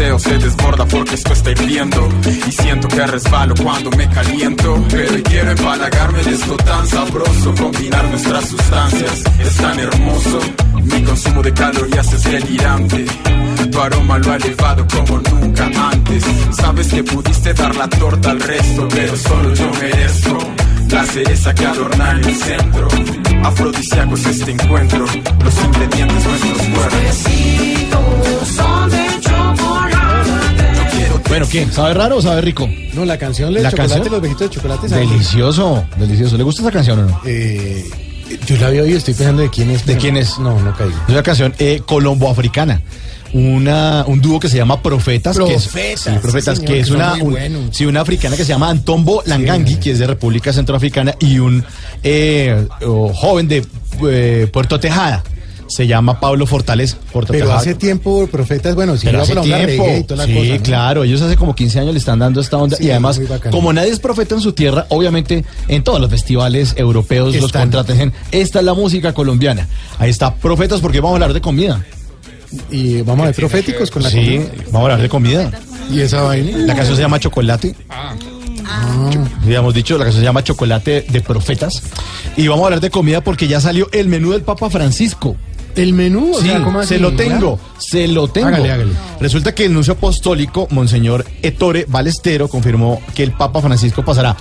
Se desborda porque esto está hirviendo. Y siento que resbalo cuando me caliento. Pero quiero empalagarme de esto tan sabroso. Combinar nuestras sustancias es tan hermoso. Mi consumo de calorías es delirante. Tu aroma lo ha elevado como nunca antes. Sabes que pudiste dar la torta al resto, pero solo yo merezco. La cereza que adorna el centro Afrodisíaco es este encuentro Los ingredientes nuestros cuerpos Bueno, ¿qué? ¿Sabe raro o sabe rico? No, la canción de ¿La chocolate, canción? los viejitos de chocolate. ¿sabe? Delicioso, delicioso. ¿Le gusta esa canción o no? Eh, yo la había oído, estoy pensando de quién es. ¿De quién es? No, no caigo. Es una canción eh, colombo-africana. Una, un dúo que se llama Profetas. que es- Profetas, sí, Profetas, sí, que es una, un- sí, una africana que se llama Antombo Langangui, que es de República Centroafricana, y un eh, oh, joven de eh, Puerto Tejada. Se llama Pablo Fortaleza. Puerto Pero hace tiempo, profetas, bueno, si Pero hace tiempo. y toda la sí, cosa, ¿no? claro. Ellos hace como 15 años le están dando esta onda. Sí, y además, como nadie es profeta en su tierra, obviamente en todos los festivales europeos los Están. Dicen, Esta es la música colombiana. Ahí está, profetas, porque vamos a hablar de comida. Y vamos a ver proféticos con la Sí, comida. vamos a hablar de comida. Y esa vaina. La canción se llama Chocolate. Habíamos dicho, la canción se llama Chocolate de Profetas. Y vamos a hablar de comida porque ya salió el menú del Papa Francisco. El menú, o Sí, sea, ¿cómo así? se lo tengo, se lo tengo. Hágale, hágale. Resulta que el nuncio apostólico, Monseñor Ettore Balestero, confirmó que el Papa Francisco pasará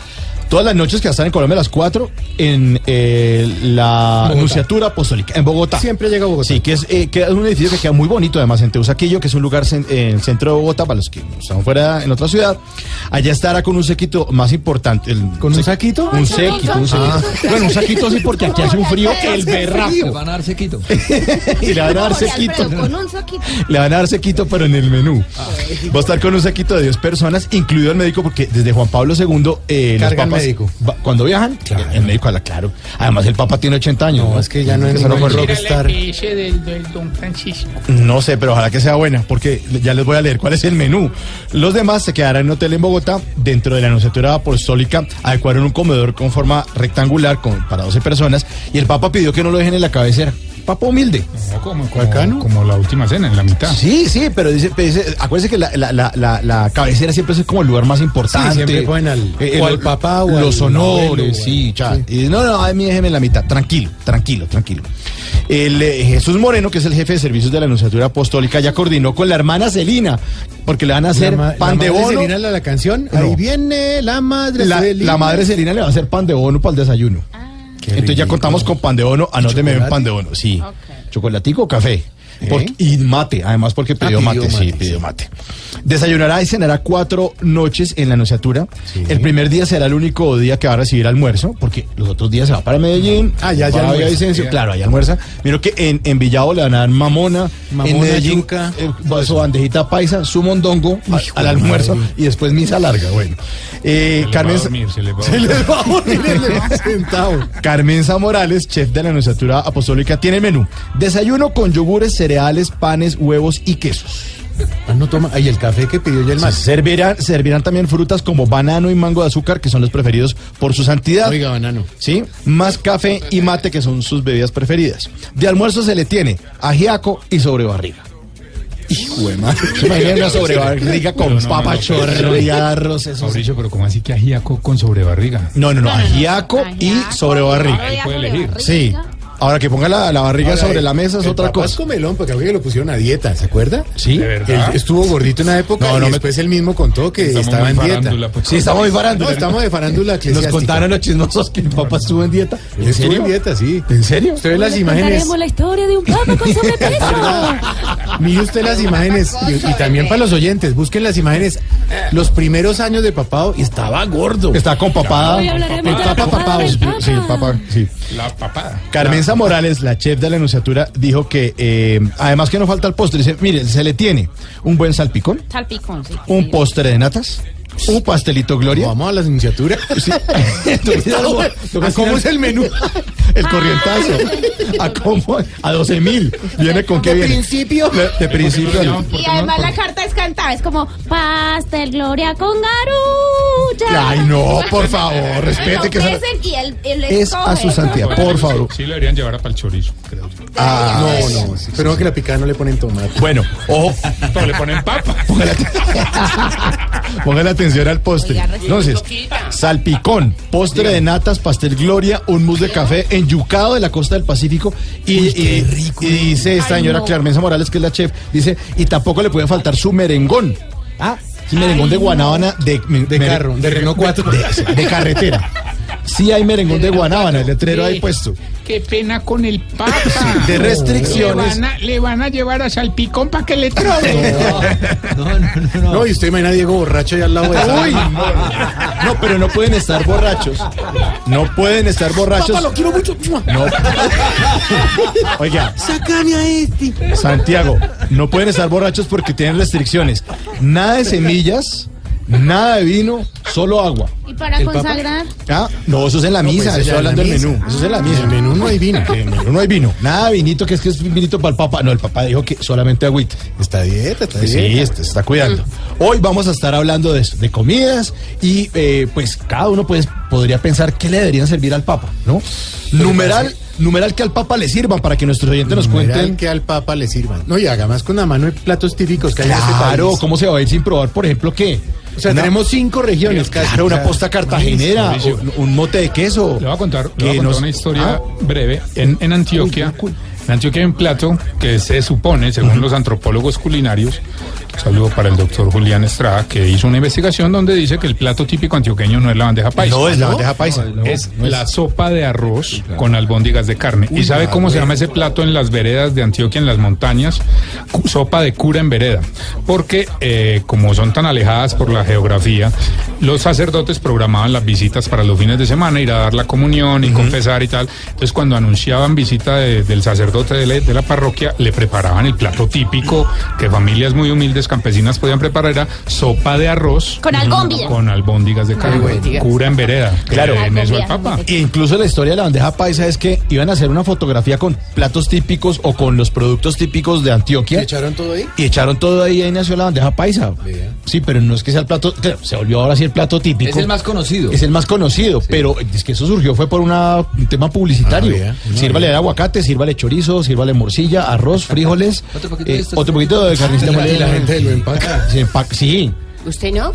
todas las noches que va a estar en Colombia a las 4 en eh, la Bogotá. Nunciatura Apostólica, en Bogotá. Siempre llega a Bogotá. Sí, que es, eh, que es un edificio que queda muy bonito, además, en Teusaquillo, que es un lugar en el centro de Bogotá, para los que están fuera en otra ciudad. Allá estará con un sequito más importante. el- ¿Con un saquito? Un sequito, un sequito. Bueno, un saquito sí, porque aquí hace un frío el berraco. van a dar sequito. y le van a dar sequito. Alfredo, con un saquito. Le van a dar sequito, pero en el menú. Va a estar con un sequito de 10 personas, incluido el médico, porque desde Juan Pablo II, eh, los papas, médico. va- cuando viajan, el médico habla claro. Además, el papa tiene 80 años. No, es que ya no es Eso ningún rockstar. del, del Don Francisco. No sé, pero ojalá que sea buena, porque ya les voy a leer cuál es el menú. Los demás se quedarán en un hotel en Bogotá, dentro de la Anunciatura Apostólica, adecuaron un comedor con forma rectangular con, para 12 personas, y el Papa pidió que no lo dejen en la cabecera. Papa humilde. como, Bacano. como la última cena, en la mitad. Sí, sí, pero dice, pero dice- acuérdense que la, la, la, la, la cabecera siempre es como el lugar más importante. Sí, siempre ponen al- o al papá o los al honores, sí, cha. sí. Y no, no, a mí déjeme en la mitad, tranquilo, tranquilo, tranquilo. El eh, Jesús Moreno, que es el jefe de servicios de la Anunciatura Apostólica, ya coordinó con la hermana Celina, porque le van a hacer ma- pan la de madre bono. Celina, la, la canción. No. Ahí viene la madre La, Celina. la madre Celina le va a hacer pan de bono para el desayuno. Entonces ya contamos con pan de bono, anóteme un chocolate? pan de bono, sí. Chocolatico o café. ¿Eh? Porque- y mate, además porque pidió, pidió mate, sí, pidió mate. Desayunará y cenará cuatro noches en la anunciatura. Sí. El primer día será el único día que va a recibir almuerzo, porque los otros días se va para Medellín. Ah, ya, ya. Villavicencio, claro, allá almuerza. Miro que en, en Villavo le van a dar mamona, Mamona, en Medellín, yuca, eh, su bandejita paisa, su mondongo al almuerzo madre. y después misa larga, bueno. Eh, Carmen, se le va a se les va a dormir el Sentado. Carmenza Morales, chef de la Anunciatura Apostólica, tiene menú. Desayuno con yogures, cereales, panes, huevos y quesos. Ah, no toma. Ahí el café que pidió ya el más. Servirán, servirán también frutas como banano y mango de azúcar, que son los preferidos por su santidad. Oiga, banano. ¿Sí? Más café y mate, que son sus bebidas preferidas. De almuerzo se le tiene ajiaco y sobrebarriga. Hijo de madre. ¿Se imaginan una sobrebarriga con No, no, papa no, chorro y arroz? Eso. Mauricio, pero ¿cómo así que ajíaco con sobrebarriga? No, no, no, ajiaco y sobrebarriga. Ahí puede elegir. Sí. Ahora que ponga la, la barriga Ahora, sobre la mesa es el otra papá cosa. Es comelón, porque a mí que lo pusieron a dieta, ¿se acuerda? ¿Sí? De verdad. Él estuvo gordito en una época No, y no me- después él mismo contó que Estamos estaba en dieta. pues. Sí, estamos muy farándula. No, estamos de farándula Nos contaron los chismosos que el papá estuvo en dieta. Él estuvo en dieta, sí. ¿En serio? Usted ve las imágenes, la historia de un papa con sobrepeso. mire usted las imágenes, y, y también para los oyentes, busquen las imágenes, los primeros años de papado, y estaba gordo. Está con hablaremos El de la papá papada papá. Sí, papa. el papá, sí. La papada. Morales, la chef de la Anunciatura, dijo que eh, además que no falta el postre, dice, mire, se le tiene un buen salpicón, Salpicón, sí. un postre de natas, un pastelito Gloria. Vamos a la iniciatura. Sí. ¿A cómo es el menú? El corrientazo. ¿A cómo? A 12 mil. ¿Viene con qué De viene? principio. De, de principio. no. Y además la carta es cantada, es como pastel gloria con garulla. Ay, no, por favor, respete que y él, él es a su santidad, por favor. Sí, lo deberían llevar a pal chorizo, creo yo. Ah, No, no, sí, pero que la picada no le ponen tomate. Bueno, ojo, Pero le ponen papa. póngale, póngale atención al postre. Entonces, salpicón, postre de natas, pastel gloria, un mousse de café enyucado de la costa del Pacífico. Y, y- y dice esta señora no. Clarmenza Morales, que es la chef, dice, y tampoco le puede faltar su merengón. Ah, sí, merengón de guanábana de, De carro, de Renault 4. de, de carretera. Sí hay merengón de guanábana, el letrero ahí puesto. Qué pena con el papa. de Le restricciones. van, a, le van a llevar a salpicón para que le trove. No, y usted imagina a Diego borracho ahí al lado de esa. Uy, no, no, pero no pueden estar borrachos. No pueden estar borrachos. lo quiero mucho. No. Oiga, Sácame a este. Santiago, no pueden estar borrachos porque tienen restricciones. Nada de semillas, nada de vino, solo agua. Y para ¿El papa? consagrar. Ah, no, eso es en la pues misa, eso en la hablando del menú. Eso es en la misa. En el menú no hay vino. En el menú no hay vino. Nada vinito, que es que es vinito para el papá. No, el papá dijo que solamente agüita. Está dieta, está Sí, dieta. este, se está cuidando. Hoy vamos a estar hablando de, eso, de comidas y eh, pues cada uno pues, podría pensar qué le deberían servir al Papa, ¿no? Numeral, numeral que al Papa le sirvan para que nuestros oyentes nos Numeral cuenten. que al papa le sirvan. No, y haga más con la mano de platos típicos que hay en este Claro, país. ¿cómo se va a ir sin probar, por ejemplo, qué? O sea, tenemos cinco regiones casi. Claro, una posta cartagenera, un, un mote de queso. Le voy a contar, le voy a contar nos- una historia Ah, breve. En, en Antioquia, en Antioquia hay un plato que se supone, según los antropólogos culinarios, un saludo para el doctor Julián Estrada, que hizo una investigación donde dice que el plato típico antioqueño no es la bandeja paisa. no es la bandeja paisa. es la sopa de arroz con albóndigas de carne. ¿Y sabe cómo se llama ese plato en las veredas de Antioquia, en las montañas? Sopa de cura en vereda. Porque eh, como son tan alejadas por la geografía, los sacerdotes programaban las visitas para los fines de semana, ir a dar la comunión y confesar y tal. Entonces cuando anunciaban visita de- del sacerdote de la, de la parroquia, le preparaban el plato típico que familias muy humildes campesinas podían preparar, era sopa de arroz. Con albóndigas. Con albóndigas de carne. Cura en vereda. Claro. En eso el Albóndigas. papa. E incluso la historia de la bandeja paisa es que iban a hacer una fotografía con platos típicos o con los productos típicos de Antioquia. ¿Le echaron todo ahí? Y echaron todo ahí y ahí nació la bandeja paisa. Sí, pero no es que sea el plato, claro, se volvió ahora sí el plato típico. Es el más conocido. Es el más conocido, pero es que eso surgió fue por una- un tema publicitario. Ah, sírvale vea. aguacate, sírvale chorizo, sírvale morcilla, arroz, frijoles, Otro poquito de eh, esto, otro poquito de la, molida. y la gente lo empaca. Sí, empaca- sí. ¿Usted no?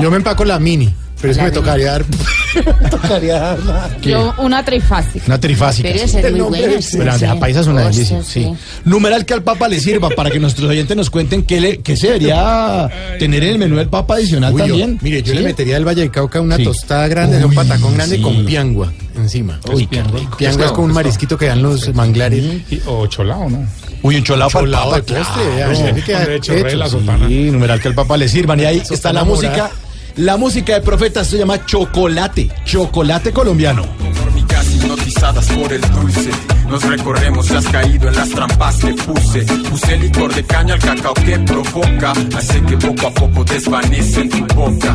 Yo me empaco la mini, pero es que me tocaría dar. me tocaría dar Yo una trifásica. Una trifásica. Debe sí. ser El muy nombre buena. del- sí, Pero la bandeja paisa es una Oh, delicia, sí. Numeral que al Papa le sirva para que nuestros oyentes nos cuenten qué, le, qué se debería tener en el menú del Papa adicional Uy, yo- también. mire, yo ¿Sí? le metería al Valle del Cauca una Sí. tostada grande, un Uy, patacón grande sí. con piangua encima. Uy, qué rico. Piangua es como un marisquito que dan los manglares. Y- o cholao, ¿no? Uy, un cholao para el Papa, de postre, claro. chorrea hecho, la sí. sotana. Sí, numeral que al Papa le sirvan. Y ahí está la música. La música de profetas se llama chocolate. Chocolate colombiano. Hormigas hipnotizadas por el dulce. Nos recorremos y has caído en las trampas que puse. Puse licor de caña al cacao que provoca. Hace que poco a poco desvanece en tu boca.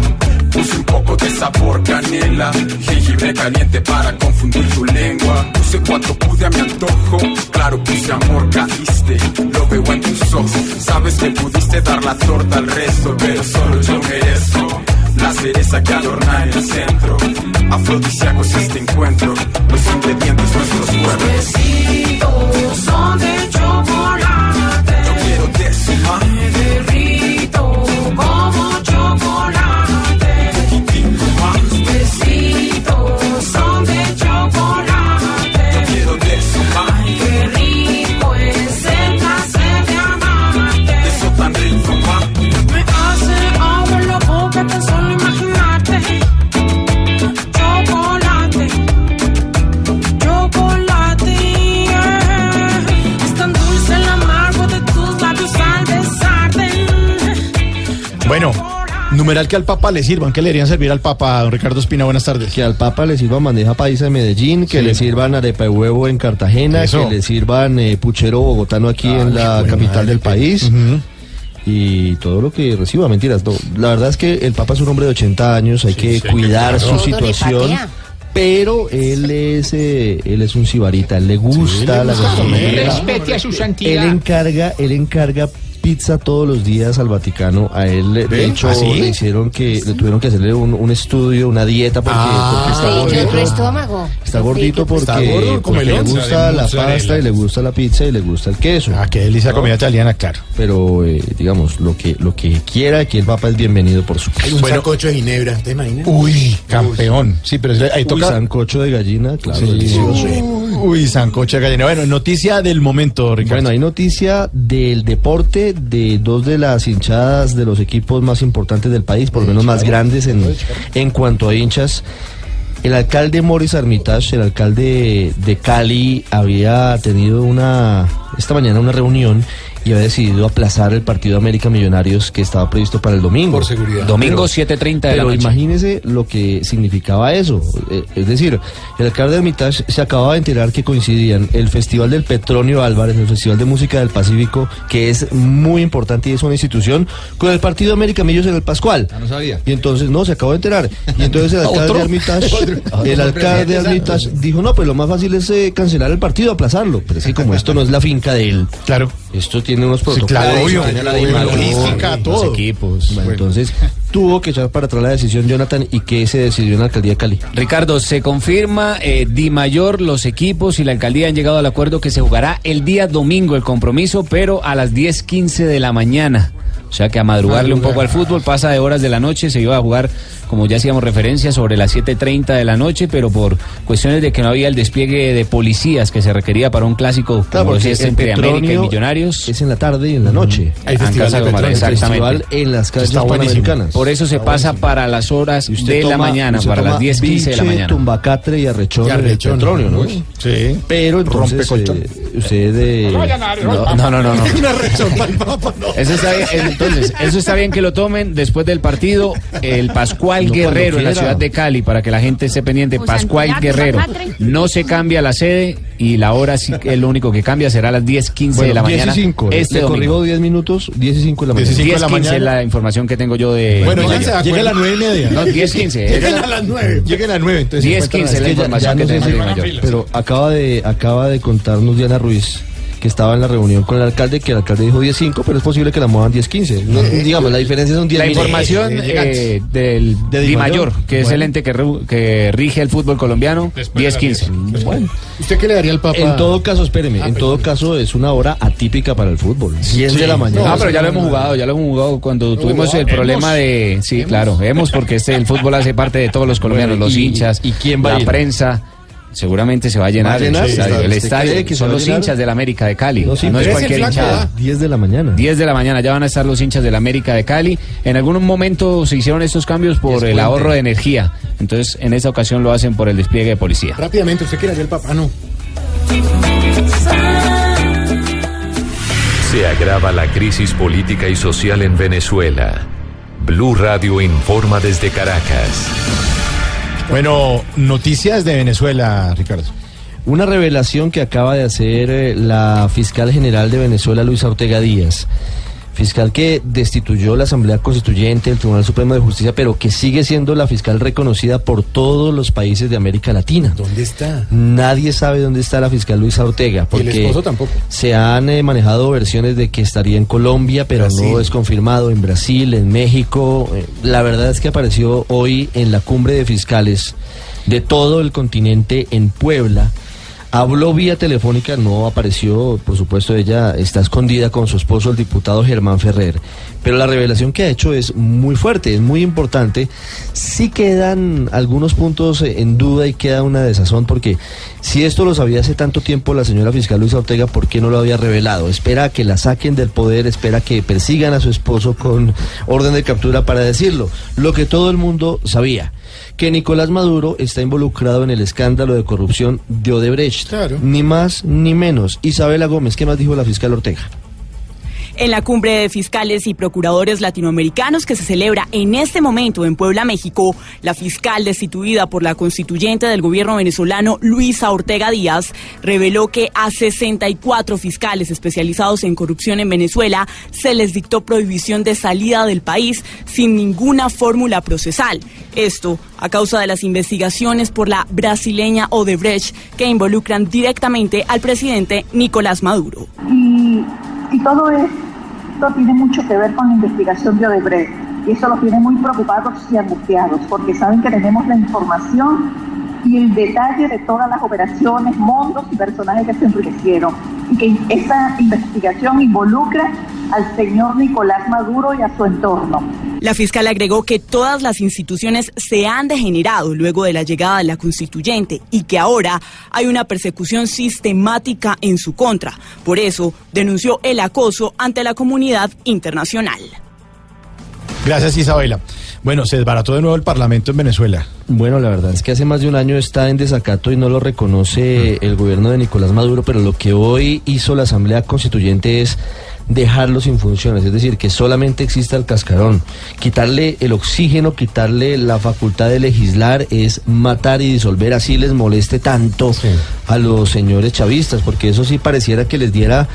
Puse un poco de sabor canela. Jengibre caliente para confundir tu lengua. Puse cuatro pude a mi antojo. Claro, puse amor, caíste. Lo veo en tus ojos. Sabes que pudiste dar la torta al resto, pero solo yo merezco. La cereza que adorna el centro Afrodisíacos este encuentro Los ingredientes nuestros Besitos son de numeral que al Papa le sirvan, ¿qué le deberían servir al Papa, don Ricardo Espina? Buenas tardes. Que al Papa le sirvan bandeja paisa en Medellín, que Sí. le sirvan arepa de huevo en Cartagena, Eso. que le sirvan eh, puchero bogotano aquí en la capital del país. Y todo lo que reciba, mentiras. no. La verdad es que el Papa es un hombre de 80 años, hay que cuidar su situación. Pero él es, eh, él es un sibarita, le gusta la gastronomía. Respete a su Él santidad. encarga, él encarga pizza todos los días al Vaticano. A él, de hecho, ¿Ah, sí? le hicieron que, le tuvieron que hacerle un, un estudio, una dieta porque, porque está gordito. estómago. Está gordito porque, Está gordo, porque le gusta la pasta y le gusta la pizza y le gusta el queso. Ah, qué delicia comida italiana, claro. Pero, eh, digamos, lo que, lo que quiera, aquí el Papa es bienvenido por su Hay un sacocho de ginebra, ¿te imaginas? Uy, campeón. Sí, pero es- ahí Uy, toca... sancocho de gallina, claro, Sí. delicioso. Uy, sancocha gallina. Bueno, noticia del momento, Ricardo. Bueno, hay noticia del deporte de dos de las hinchadas de los equipos más importantes del país, por lo menos más grandes en, en cuanto a hinchas. El alcalde Morris Armitage, el alcalde de Cali, había tenido una esta mañana una reunión y había decidido aplazar el partido de América Millonarios que estaba previsto para el domingo. Por seguridad. Domingo Pero- 7.30 de la Pero noche. imagínese lo que significaba eso. Eh, Es decir, el alcalde de Hermitage se acababa de enterar que coincidían el Festival del Petronio Álvarez, el Festival de Música del Pacífico, que es muy importante y es una institución, con el partido América Millos en el Pascual. no sabía. Y entonces, no, se acabó de enterar. Y entonces el alcalde de Hermitage, el alcalde de Hermitage dijo, no, pues lo más fácil es eh, cancelar el partido, aplazarlo. Pero es que como esto no es la finca de él, Claro. Esto tiene unos protocolos. claro, obvio, tiene la obvio, logística, los todo. equipos. Bueno, entonces tuvo que echar para atrás la decisión Jonathan y que se decidió en la alcaldía de Cali. Ricardo, se confirma, eh, Di Mayor, los equipos y la alcaldía han llegado al acuerdo que se jugará el día domingo el compromiso, pero a las 10.15 de la mañana. O sea que a madrugarle un poco al fútbol, pasa de horas de la noche, se iba a jugar, como ya hacíamos referencia, sobre las 7.30 de la noche, pero por cuestiones de que no había el despliegue de policías que se requería para un clásico Claro, como porque es el entre América y Millonarios. Es en la tarde y en la noche. Hay festival de petróleo. exactamente. Festival en las calles panamericanas. Por eso se pasa para las horas de la mañana, para las toma 10.15 de la mañana. tumbacatre y arrechón, petróleo, ¿no? Sí. Pero entonces Rompe eh, usted eh, No, no, no, no. no. Eso está bien, entonces, eso está bien que lo tomen después del partido. El Pascual No, cuando Guerrero en la ciudad de Cali, para que la gente esté pendiente. Pues, Pascual Santiago, Guerrero. No se cambia la sede y la hora sí que lo único que cambia. Será a las 10.15 de bueno, la 10 y mañana. 5. Este corrijo 10 minutos, 10 y 5 de la mañana. 10 y 5 de la 10.15 es mañana. la información que tengo yo de. Bueno, llega, de llega a las acuerdo. nueve y media. no, 10.15. Llegan es- a las nueve. Lleguen a las nueve. Entonces, 10, se encuentran 15 a la que ya- información ya que no si- de mayor. pero acaba de acaba de contarnos Diana Ruiz que estaba en la reunión con el alcalde que el alcalde dijo 10.5 pero es posible que la muevan 10.15 no, digamos la diferencia son 10 La información eh, del De Di Mayor, Mayor. que es el ente que, que rige el fútbol colombiano, 10-15. Bueno, ¿Usted qué le daría al Papa? en todo caso espéreme en todo caso es una hora atípica para el fútbol. 10 de la mañana. No, pero ya lo hemos jugado, ya lo hemos jugado cuando tuvimos el problema de... Sí, claro, hemos porque este, el fútbol hace parte de todos los colombianos, Bueno, los y- hinchas, y quién va a la ir? prensa. Seguramente se va a llenar, ¿Va a llenar? el estadio. Sí, El ¿usted estadio son los llenar? hinchas del América de Cali, No, es cualquier el hinchada. ¿ah? 10 de la mañana 10 de la mañana ya van a estar los hinchas del América de Cali. En algún momento se hicieron estos cambios por el ahorro de energía. Entonces, en esta ocasión lo hacen por el despliegue de policía. Rápidamente, ¿usted daría al Papa? Ah, no. Se agrava la crisis política y social en Venezuela. Blue Radio informa desde Caracas. Bueno, noticias de Venezuela, Ricardo. Una revelación que acaba de hacer eh, la fiscal general de Venezuela, Luisa Ortega Díaz. Fiscal que destituyó la Asamblea Constituyente, el Tribunal Supremo de Justicia, pero que sigue siendo la fiscal reconocida por todos los países de América Latina. ¿Dónde está? Nadie sabe dónde está la fiscal Luisa Ortega, Y el porque esposo tampoco. se han eh, manejado versiones de que estaría en Colombia, pero Brasil. no es confirmado, en Brasil, en México. Eh, La verdad es que apareció hoy en la cumbre de fiscales de todo el continente en Puebla. Habló vía telefónica, no apareció, por supuesto, ella está escondida con su esposo, el diputado Germán Ferrer. Pero la revelación que ha hecho es muy fuerte, es muy importante. Sí quedan algunos puntos en duda y queda una desazón, porque si esto lo sabía hace tanto tiempo la señora fiscal Luisa Ortega, ¿por qué no lo había revelado? Espera que la saquen del poder, espera que persigan a su esposo con orden de captura para decirlo. Lo que todo el mundo sabía que Nicolás Maduro está involucrado en el escándalo de corrupción de Odebrecht. Claro. Ni más ni menos. Isabela Gómez, ¿qué más dijo la fiscal Ortega? En la cumbre de fiscales y procuradores latinoamericanos que se celebra en este momento en Puebla, México, la fiscal destituida por la constituyente del gobierno venezolano, Luisa Ortega Díaz, reveló que a 64 fiscales especializados en corrupción en Venezuela se les dictó prohibición de salida del país sin ninguna fórmula procesal. Esto a causa de las investigaciones por la brasileña Odebrecht que involucran directamente al presidente Nicolás Maduro. Y, y todo esto tiene mucho que ver con la investigación de Odebrecht. Y eso los tiene muy preocupados y angustiados, porque saben que tenemos la información y el detalle de todas las operaciones, montos y personajes que se enriquecieron. Y que esa investigación involucra al señor Nicolás Maduro y a su entorno. La fiscal agregó que todas las instituciones se han degenerado luego de la llegada de la constituyente y que ahora hay una persecución sistemática en su contra. Por eso denunció el acoso ante la comunidad internacional. Gracias, Isabela. Bueno, se desbarató de nuevo el Parlamento en Venezuela. Bueno, la verdad es que hace más de un año está en desacato y no lo reconoce el gobierno de Nicolás Maduro, pero lo que hoy hizo la Asamblea Constituyente es dejarlo sin funciones, es decir, que solamente exista el cascarón. Quitarle el oxígeno, quitarle la facultad de legislar es matar y disolver, así les moleste tanto a los señores chavistas, porque eso sí pareciera que les diera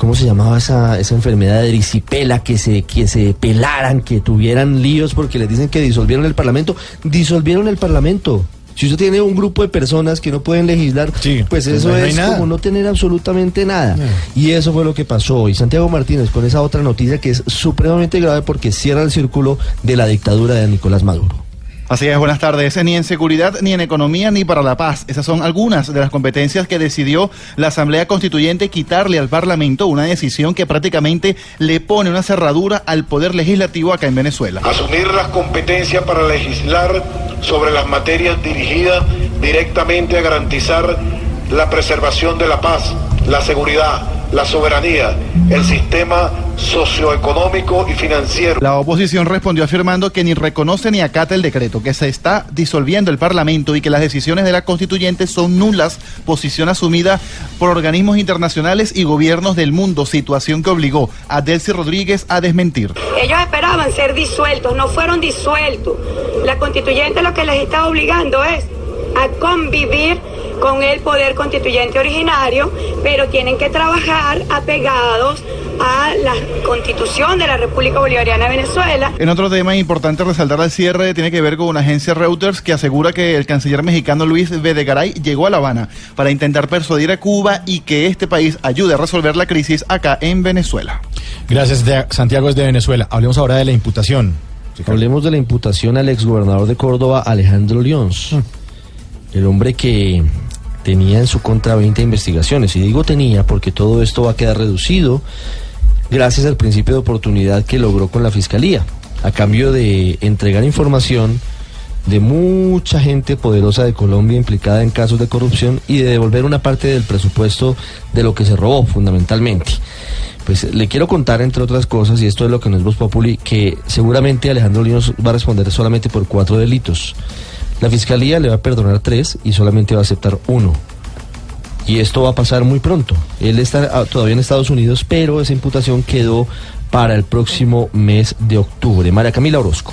¿cómo se llamaba esa, esa enfermedad de erisipela? Que se, que se pelaran, que tuvieran líos porque les dicen que disolvieron el Parlamento. Disolvieron el Parlamento. Si usted tiene un grupo de personas que no pueden legislar, pues eso no hay es nada. como no tener absolutamente nada. Y eso fue lo que pasó hoy. Santiago Martínez con esa otra noticia que es supremamente grave porque cierra el círculo de la dictadura de Nicolás Maduro. Así es, buenas tardes. Ni en seguridad, ni en economía, ni para la paz. Esas son algunas de las competencias que decidió la Asamblea Constituyente quitarle al Parlamento, una decisión que prácticamente le pone una cerradura al poder legislativo acá en Venezuela. Asumir las competencias para legislar sobre las materias dirigidas directamente a garantizar la preservación de la paz, la seguridad, la soberanía, el sistema socioeconómico y financiero. La oposición respondió afirmando que ni reconoce ni acata el decreto, que se está disolviendo el Parlamento y que las decisiones de la constituyente son nulas, posición asumida por organismos internacionales y gobiernos del mundo, situación que obligó a Delcy Rodríguez a desmentir. Ellos esperaban ser disueltos, no fueron disueltos. La constituyente lo que les está obligando es a convivir con el poder constituyente originario, pero tienen que trabajar apegados a la constitución de la República Bolivariana de Venezuela. En otro tema importante resaltar al cierre tiene que ver con una agencia Reuters que asegura que el canciller mexicano Luis Videgaray llegó a La Habana para intentar persuadir a Cuba y que este país ayude a resolver la crisis acá en Venezuela. Gracias, de- Santiago es de Venezuela. Hablemos ahora de la imputación. Hablemos de la imputación al exgobernador de Córdoba, Alejandro Lions. El hombre que tenía en su contra 20 investigaciones. Y digo tenía porque todo esto va a quedar reducido gracias al principio de oportunidad que logró con la fiscalía. A cambio de entregar información de mucha gente poderosa de Colombia implicada en casos de corrupción y de devolver una parte del presupuesto de lo que se robó fundamentalmente. Pues le quiero contar, entre otras cosas, y esto es lo que no es Voz Populi, que seguramente Alejandro Linos va a responder solamente por cuatro delitos. La fiscalía le va a perdonar tres y solamente va a aceptar uno. Y esto va a pasar muy pronto. Él está ah, todavía en Estados Unidos, pero esa imputación quedó para el próximo mes de octubre. María Camila Orozco.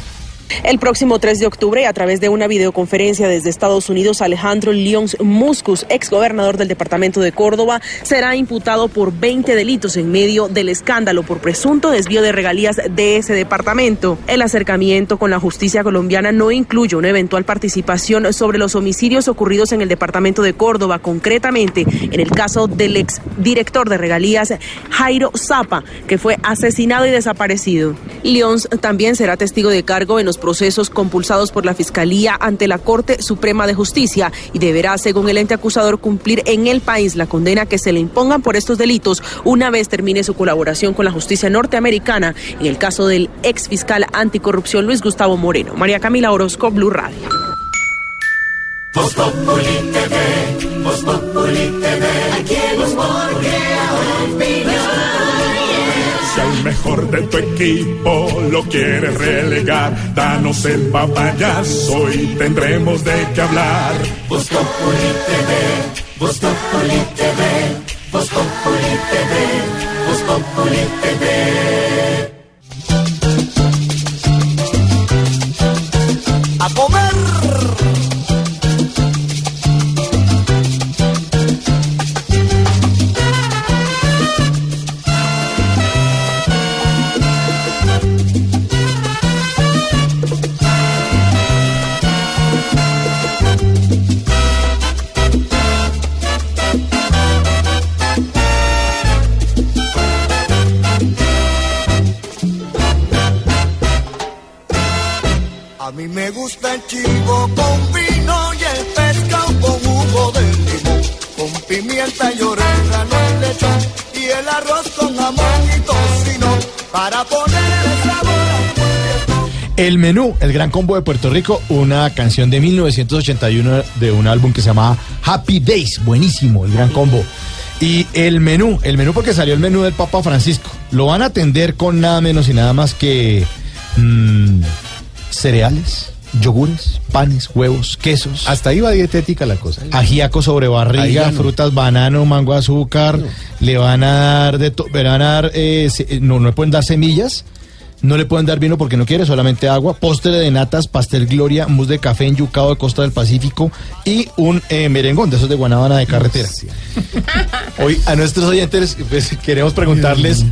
El próximo 3 de octubre, a través de una videoconferencia desde Estados Unidos, Alejandro Lyons Muscus, ex gobernador del departamento de Córdoba, será imputado por 20 delitos en medio del escándalo por presunto desvío de regalías de ese departamento. El acercamiento con la justicia colombiana no incluye una eventual participación sobre los homicidios ocurridos en el departamento de Córdoba, concretamente en el caso del ex director de regalías Jairo Zapa, que fue asesinado y desaparecido. Lyons también será testigo de cargo en los procesos compulsados por la Fiscalía ante la Corte Suprema de Justicia y deberá, según el ente acusador, cumplir en el país la condena que se le impongan por estos delitos una vez termine su colaboración con la justicia norteamericana en el caso del ex fiscal anticorrupción Luis Gustavo Moreno. María Camila Orozco, Blue Radio. Al mejor de tu equipo lo quieres relegar, danos el papayazo y tendremos de qué hablar. Voz Populi TV, Voz Populi TV, Voz Populi TV, Voz TV. A comer. Menú, el gran combo de Puerto Rico, una canción de 1981 de un álbum que se llama Happy Days, buenísimo, el gran combo. Y el menú, el menú porque salió el menú del Papa Francisco. Lo van a atender con nada menos y nada más que mm, cereales, yogures, panes, huevos, quesos. Hasta ahí va dietética la cosa. Ajíaco sobre barriga, no. frutas, banano, mango, azúcar. Le van a dar de to- le van a dar, eh, se- no, no le pueden dar semillas. No le pueden dar vino porque no quiere, solamente agua. Postre de natas, pastel gloria, mousse de café enyucado de Costa del Pacífico y un eh, merengón de esos de guanábana de carretera. Hoy a nuestros oyentes pues, queremos preguntarles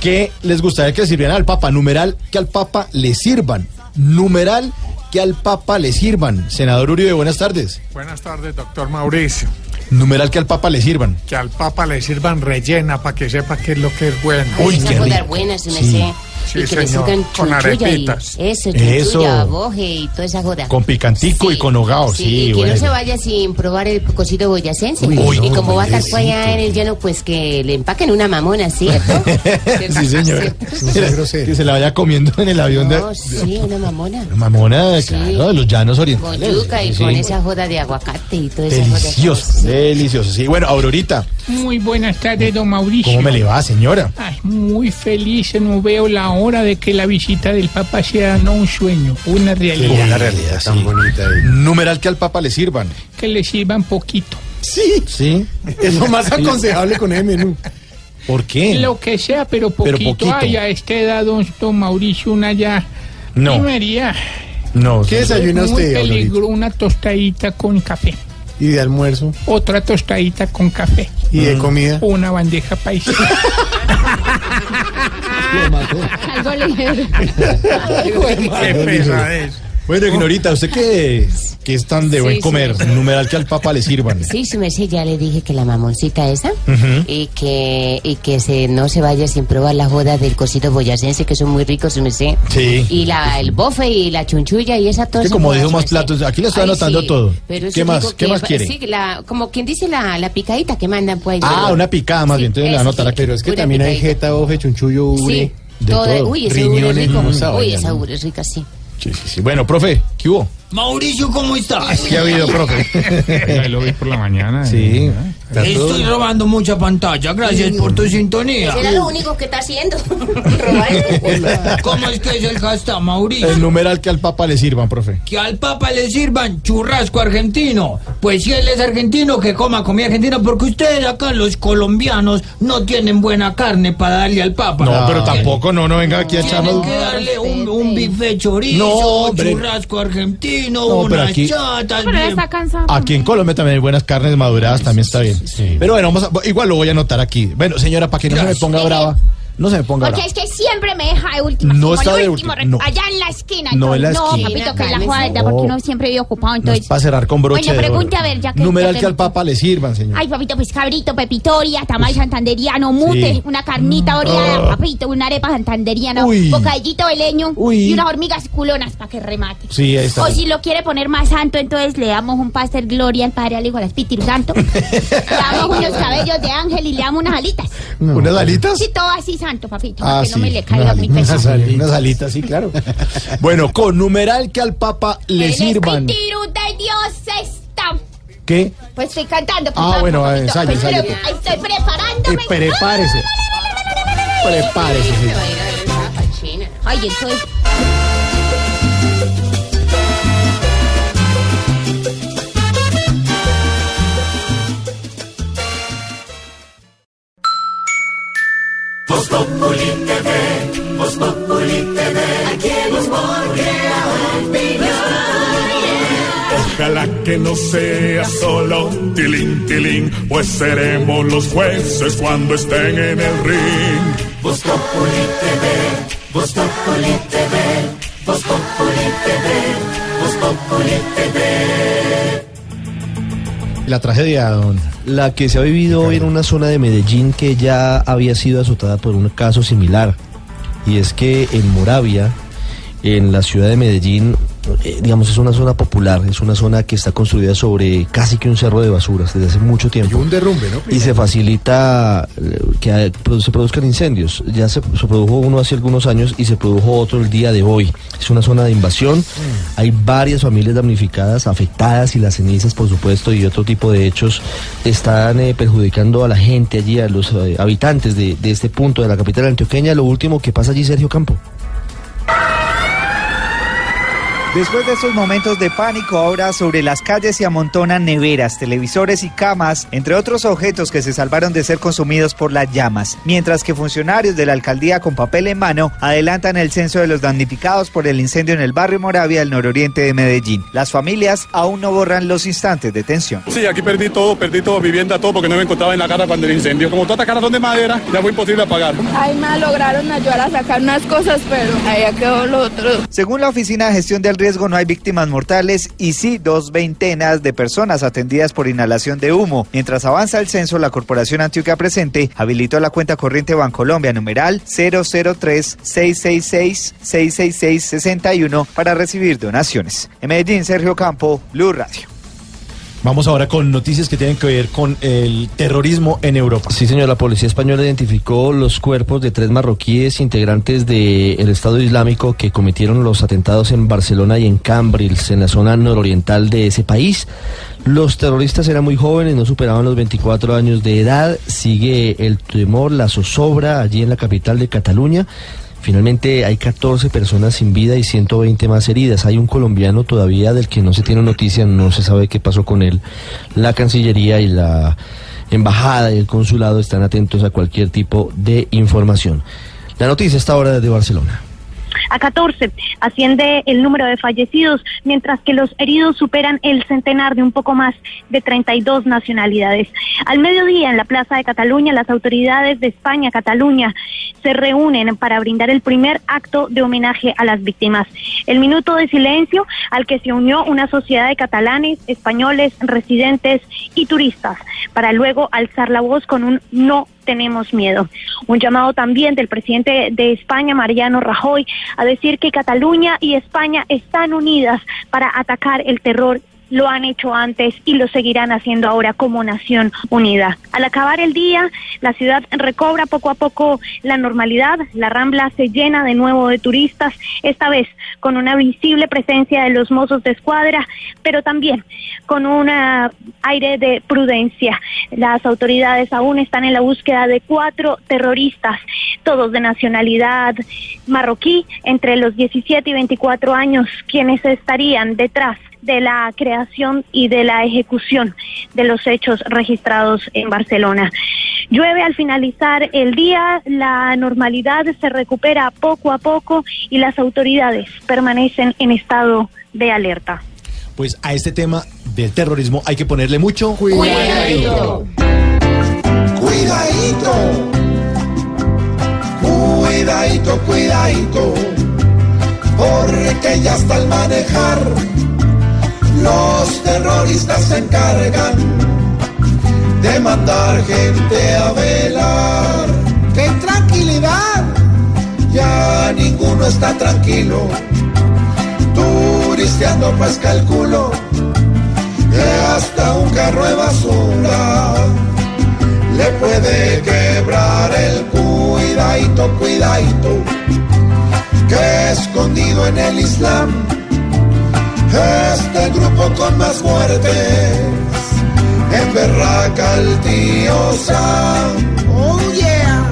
qué les gustaría que le sirvieran al Papa. Numeral que al Papa le sirvan. Numeral que al Papa le sirvan. Senador Uribe, buenas tardes. Buenas tardes, doctor Mauricio. Numeral que al Papa le sirvan. Que al Papa le sirvan rellena para que sepa qué es lo que es bueno. Uy, qué rico. buena, Sí. Sí, y que le señor, sirvan con y arepitas. eso, Eso. boje y toda esa joda. Con picantico y con hogao, sí, y que bueno. no se vaya sin probar el cosito boyacense. Uy, y no, como va a estar por allá en el llano, pues que le empaquen una mamona, ¿cierto? sí, señor. que se la vaya comiendo en el avión de. No, sí, una mamona. Mamona, claro, de los llanos Con orientales. yuca y Sí. con esa joda de aguacate y toda esa joda. Delicioso, delicioso. Sí, bueno, Aurorita, Muy buenas tardes, don Mauricio. ¿cómo me le va, señora? Ay, muy feliz, no veo la hora de que la visita del Papa sea no un sueño, una realidad. Una realidad tan bonita. Numeral que al Papa le sirvan. Que le sirvan poquito. Sí. Sí. Es lo más aconsejable con ese menú. ¿Por qué? Lo que sea, pero Pero poquito. Ay, a esta edad, don, don Mauricio, una ya. No. Primería. No. ¿Qué desayuna usted, peligro, una tostadita con café. ¿Y de almuerzo? Otra tostadita con café. ¿Y de comida? Una bandeja paisa. Algo ligero. Qué pesadez. Bueno, Ignorita, ¿usted qué, qué es tan de Sí, buen sí. comer? Numeral que al Papa le sirvan. Sí, su merced, ya le dije que la mamoncita esa Ujú. y que y que se no se vaya sin probar la joda del cosito boyacense que son muy ricos, su merced. Sí. Y la el bofe y la chunchulla y esa todo Que como dijo más platos, aquí le estoy Ay, anotando sí, todo. pero ¿Qué más? ¿Qué más quiere? Sí, la, como quien dice la, la picadita que mandan pues. Ah, una picada más bien, entonces le voy a eso, anotar aquí. Pero es que también hay picadita. jeta, bofe, chunchullo, ure. Sí, de todo. uy, ese ure no, esa Uy, esa ure es rica, sí. Sí, sí, sí. Bueno, profe, ¿qué hubo? Mauricio, ¿cómo estás? ¿Qué ha habido, profe? Ahí lo vi por la mañana. Sí. Estoy robando mucha pantalla, gracias por tu sintonía. Será lo único que está haciendo. ¿Cómo es que es el hashtag, Mauricio? El numeral que al Papa le sirvan, profe. Que al Papa le sirvan churrasco argentino. Pues si él es argentino, que coma comida argentina, porque ustedes acá, los colombianos, no tienen buena carne para darle al Papa. No, pero tampoco, no, no venga aquí a Tienen echarnos. que darle un, un bife chorizo, No, churrasco argentino, No, pero aquí- chatas. Pero bien- está cansado. Aquí en Colombia también hay buenas carnes maduradas, también está bien. Pero bueno, vamos a- igual lo voy a anotar aquí. Bueno, señora, para que no se me ponga brava, no se me ponga Porque es que siempre me deja de última. No como está el de último última, no. Allá en la esquina. No en la esquina. papito, que la guarda, No. porque uno siempre vive ocupado. No Entonces, es para cerrar con broche Bueno, pregunte a ver, ya que. Numeral que al Papa le sirvan, señor. Ay, papito, pues cabrito, pepitoria, tamal santanderiano, mute, Sí. una carnita oreada, Ah. papito, una arepa santanderiana, Uy. bocadillito de leño Uy. y unas hormigas culonas para que remate. Sí, ahí está. O si lo quiere poner más santo, entonces le damos un pastel gloria al Padre, al Hijo, al Espíritu Santo. le damos unos cabellos de ángel y le damos unas alitas. ¿Unas alitas? Sí, todo así santo, papito, Ah, para que sí. no me le unas caiga muy alitas, pesado. unas alitas, sí, claro. bueno, con numeral que al Papa le El sirvan. Espíritu de Dios está. ¿Qué? Pues estoy cantando. pues, Ah, bueno, papito. ensayo, Pues, ensayo, pero pues. Estoy preparándome. Eh, prepárese. Prepárese. Ay, entonces. Voz Populi TV, Voz Populi TV. Aquí el humor crea opinión. Ojalá que no sea solo tilín, tilín, pues seremos los jueces cuando estén en el ring. Voz Populi TV, Voz Populi TV, Voz Populi TV, Voz Populi TV. La tragedia, don. La que se ha vivido hoy en una zona de Medellín que ya había sido azotada por un caso similar. Y es que en Moravia, en la ciudad de Medellín, eh, digamos, es una zona popular, es una zona que está construida sobre casi que un cerro de basuras desde hace mucho tiempo. un derrumbe, ¿no? Y se facilita eh, que eh, se produzcan incendios. Ya se, se produjo uno hace algunos años y se produjo otro el día de hoy. Es una zona de invasión. Hay varias familias damnificadas, afectadas y las cenizas, por supuesto, y otro tipo de hechos están eh, perjudicando a la gente allí, a los eh, habitantes de, de este punto de la capital antioqueña. Lo último que pasa allí, Sergio Campo. Después de esos momentos de pánico, ahora sobre las calles se amontonan neveras, televisores y camas, entre otros objetos que se salvaron de ser consumidos por las llamas, mientras que funcionarios de la alcaldía con papel en mano adelantan el censo de los damnificados por el incendio en el barrio Moravia del nororiente de Medellín. Las familias aún no borran los instantes de tensión. Sí, aquí perdí todo, perdí todo, vivienda, todo, porque no me encontraba en la cara cuando el incendio. Como caras son de madera, ya fue imposible apagar. Ahí me lograron ayudar a sacar unas cosas, pero allá quedó lo otro. Según la Oficina de Gestión del Riesgo, no hay víctimas mortales y sí dos veintenas de personas atendidas por inhalación de humo. Mientras avanza el censo, la Corporación Antioquia Presente habilitó la cuenta corriente Bancolombia numeral 003-666-666-61 para recibir donaciones. En Medellín, Sergio Campo, Blue Radio. Vamos ahora con noticias que tienen que ver con el terrorismo en Europa. Sí, señor, la policía española identificó los cuerpos de tres marroquíes integrantes del Estado Islámico que cometieron los atentados en Barcelona y en Cambrils, en la zona nororiental de ese país. Los terroristas eran muy jóvenes, no superaban los 24 años de edad. Sigue el temor, la zozobra allí en la capital de Cataluña. Finalmente hay 14 personas sin vida y 120 más heridas. Hay un colombiano todavía del que no se tiene noticia, no se sabe qué pasó con él. La Cancillería y la embajada y el consulado están atentos a cualquier tipo de información. La noticia está ahora desde Barcelona. A 14 asciende el número de fallecidos, mientras que los heridos superan el centenar de un poco más de 32 nacionalidades. Al mediodía, en la Plaza de Cataluña, las autoridades de España, Cataluña, se reúnen para brindar el primer acto de homenaje a las víctimas. El minuto de silencio al que se unió una sociedad de catalanes, españoles, residentes y turistas, para luego alzar la voz con un no tenemos miedo. Un llamado también del presidente de España, Mariano Rajoy, a decir que Cataluña y España están unidas para atacar el terror lo han hecho antes y lo seguirán haciendo ahora como nación unida. Al acabar el día, la ciudad recobra poco a poco la normalidad, la rambla se llena de nuevo de turistas, esta vez con una visible presencia de los mozos de escuadra, pero también con un aire de prudencia. Las autoridades aún están en la búsqueda de cuatro terroristas, todos de nacionalidad marroquí, entre los 17 y 24 años, quienes estarían detrás de la creación y de la ejecución de los hechos registrados en Barcelona. Llueve al finalizar el día, la normalidad se recupera poco a poco y las autoridades permanecen en estado de alerta. Pues a este tema del terrorismo hay que ponerle mucho Cuidadito. Cuidadito. Cuidadito, cuidadito. Porque ya hasta al manejar, los terroristas se encargan de mandar gente a velar. ¡Qué tranquilidad! Ya ninguno está tranquilo. Turisteando pues calculo que hasta un carro de basura le puede quebrar el cuidadito, cuidadito, que escondido en el Islam, este grupo con más muertes, en Berraca el tío Sam. Oh yeah.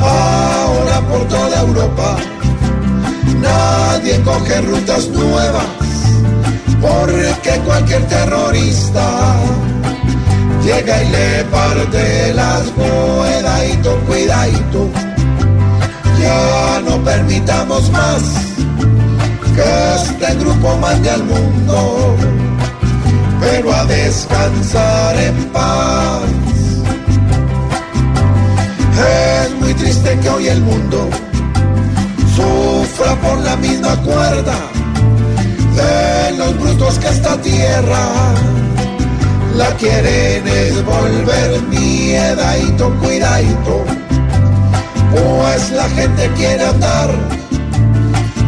Ahora por toda Europa, nadie coge rutas nuevas, porque cualquier terrorista llega y le parte las cuidadito, cuidadito. Ya no permitamos más que este grupo mande al mundo, pero a descansar en paz. Es muy triste que hoy el mundo sufra por la misma cuerda de los brutos que esta tierra la quieren es volver miedadito, cuidadito, pues la gente quiere andar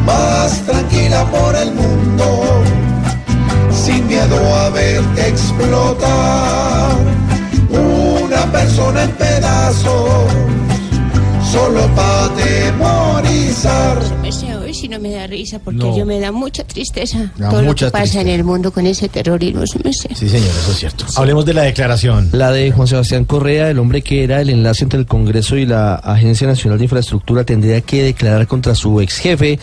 más tranquila por el mundo, sin miedo a verte explotar una persona en pedazos, solo para demonizar. Me sé hoy si no me da risa porque No. yo me da mucha tristeza Da todo lo que pasa tristeza. en el mundo con ese terrorismo. Sí, señor, eso es cierto. Hablemos de la declaración. La de Juan Sebastián Correa, el hombre que era el enlace entre el Congreso y la Agencia Nacional de Infraestructura, tendría que declarar contra su ex jefe,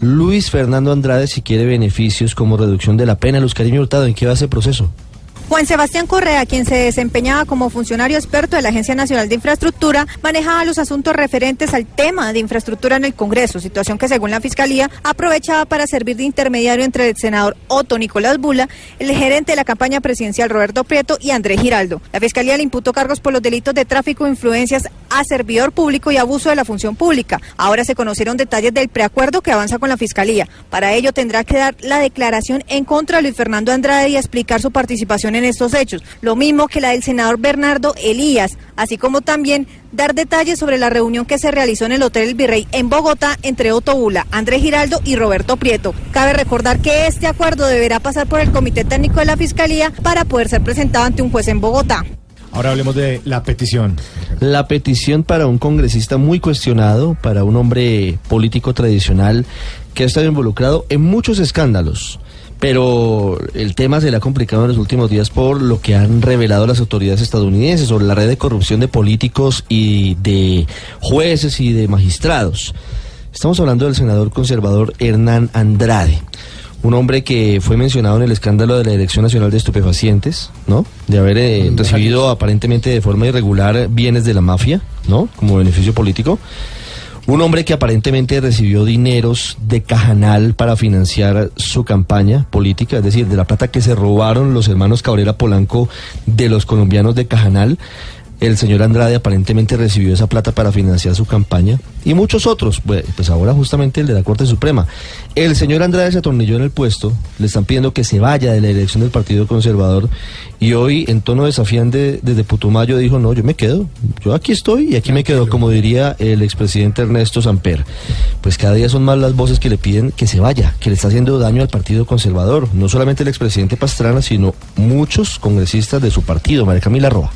Luis Fernando Andrade, si quiere beneficios como reducción de la pena. Luz Cariño Hurtado, ¿en qué va ese proceso? Juan Sebastián Correa, quien se desempeñaba como funcionario experto de la Agencia Nacional de Infraestructura, manejaba los asuntos referentes al tema de infraestructura en el Congreso, situación que según la Fiscalía aprovechaba para servir de intermediario entre el senador Otto Nicolás Bula, el gerente de la campaña presidencial Roberto Prieto y Andrés Giraldo. La Fiscalía le imputó cargos por los delitos de tráfico de influencias a servidor público y abuso de la función pública. Ahora se conocieron detalles del preacuerdo que avanza con la Fiscalía. Para ello tendrá que dar la declaración en contra de Luis Fernando Andrade y explicar su participación en estos hechos, lo mismo que la del senador Bernardo Elías, así como también dar detalles sobre la reunión que se realizó en el Hotel El Virrey en Bogotá entre Otto Bula, Andrés Giraldo y Roberto Prieto. Cabe recordar que este acuerdo deberá pasar por el Comité Técnico de la Fiscalía para poder ser presentado ante un juez en Bogotá. Ahora hablemos de la petición. La petición para un congresista muy cuestionado, para un hombre político tradicional que ha estado involucrado en muchos escándalos. Pero el tema se le ha complicado en los últimos días por lo que han revelado las autoridades estadounidenses sobre la red de corrupción de políticos y de jueces y de magistrados. Estamos hablando del senador conservador Hernán Andrade, un hombre que fue mencionado en el escándalo de la Dirección Nacional de Estupefacientes, ¿no? De haber eh, recibido aparentemente de forma irregular bienes de la mafia, ¿no? Como beneficio político. Un hombre que aparentemente recibió dineros de Cajanal para financiar su campaña política, es decir, de la plata que se robaron los hermanos Cabrera Polanco de los colombianos de Cajanal. El señor Andrade aparentemente recibió esa plata para financiar su campaña y muchos otros, pues pues ahora justamente el de la Corte Suprema. El señor Andrade se atornilló en el puesto, le están pidiendo que se vaya de la elección del Partido Conservador y hoy en tono desafiante desde Putumayo dijo, no, yo me quedo, yo aquí estoy y aquí me quedo, como diría el expresidente Ernesto Samper. Pues cada día son más las voces que le piden que se vaya, que le está haciendo daño al Partido Conservador, no solamente el expresidente Pastrana, sino muchos congresistas de su partido, María Camila Roa.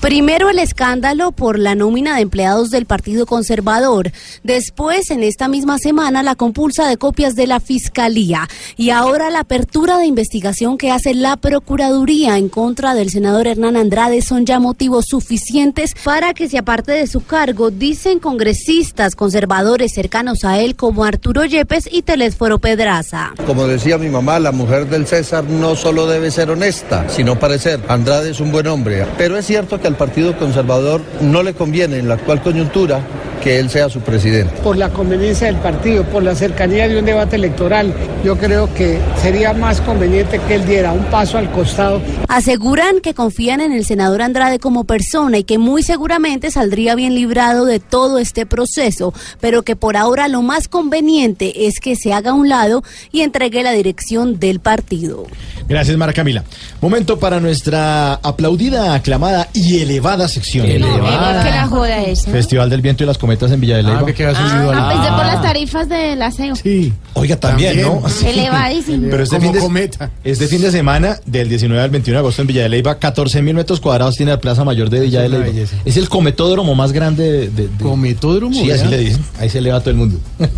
Primero el escándalo por la nómina de empleados del Partido Conservador. Después, en esta misma semana, la compulsa de copias de la Fiscalía. Y ahora la apertura de investigación que hace la Procuraduría en contra del senador Hernán Andrade son ya motivos suficientes para que se aparte de su cargo, dicen congresistas conservadores cercanos a él como Arturo Yepes y Telésforo Pedraza. Como decía mi mamá, la mujer del César no solo debe ser honesta, sino parecer. Andrade es un buen hombre, pero es cierto que al Partido Conservador no le conviene en la actual coyuntura que él sea su presidente. Por la conveniencia del partido, por la cercanía de un debate electoral, yo creo que sería más conveniente que él diera un paso al costado. Aseguran que confían en el senador Andrade como persona y que muy seguramente saldría bien librado de todo este proceso, pero que por ahora lo más conveniente es que se haga a un lado y entregue la dirección del partido. Gracias, Mara Camila. Momento para nuestra aplaudida, aclamada y elevada sección. No, mejor que la joda esa. Festival del Viento y las Cometas en Villa de Leyva. Ah, que Ah, al- pensé por las tarifas del aseo. Sí. Oiga, también, También. ¿no? Sí. Elevadísimo. Pero este Como fin, de, cometa. este fin de semana, del 19 al 21 de agosto en Villa de Leyva, 14 mil metros cuadrados tiene la Plaza Mayor de Villa de Leyva. belleza. Es el cometódromo más grande de... de- de- Cometódromo, Sí, así ¿verdad? le dicen. Ahí se eleva todo el mundo.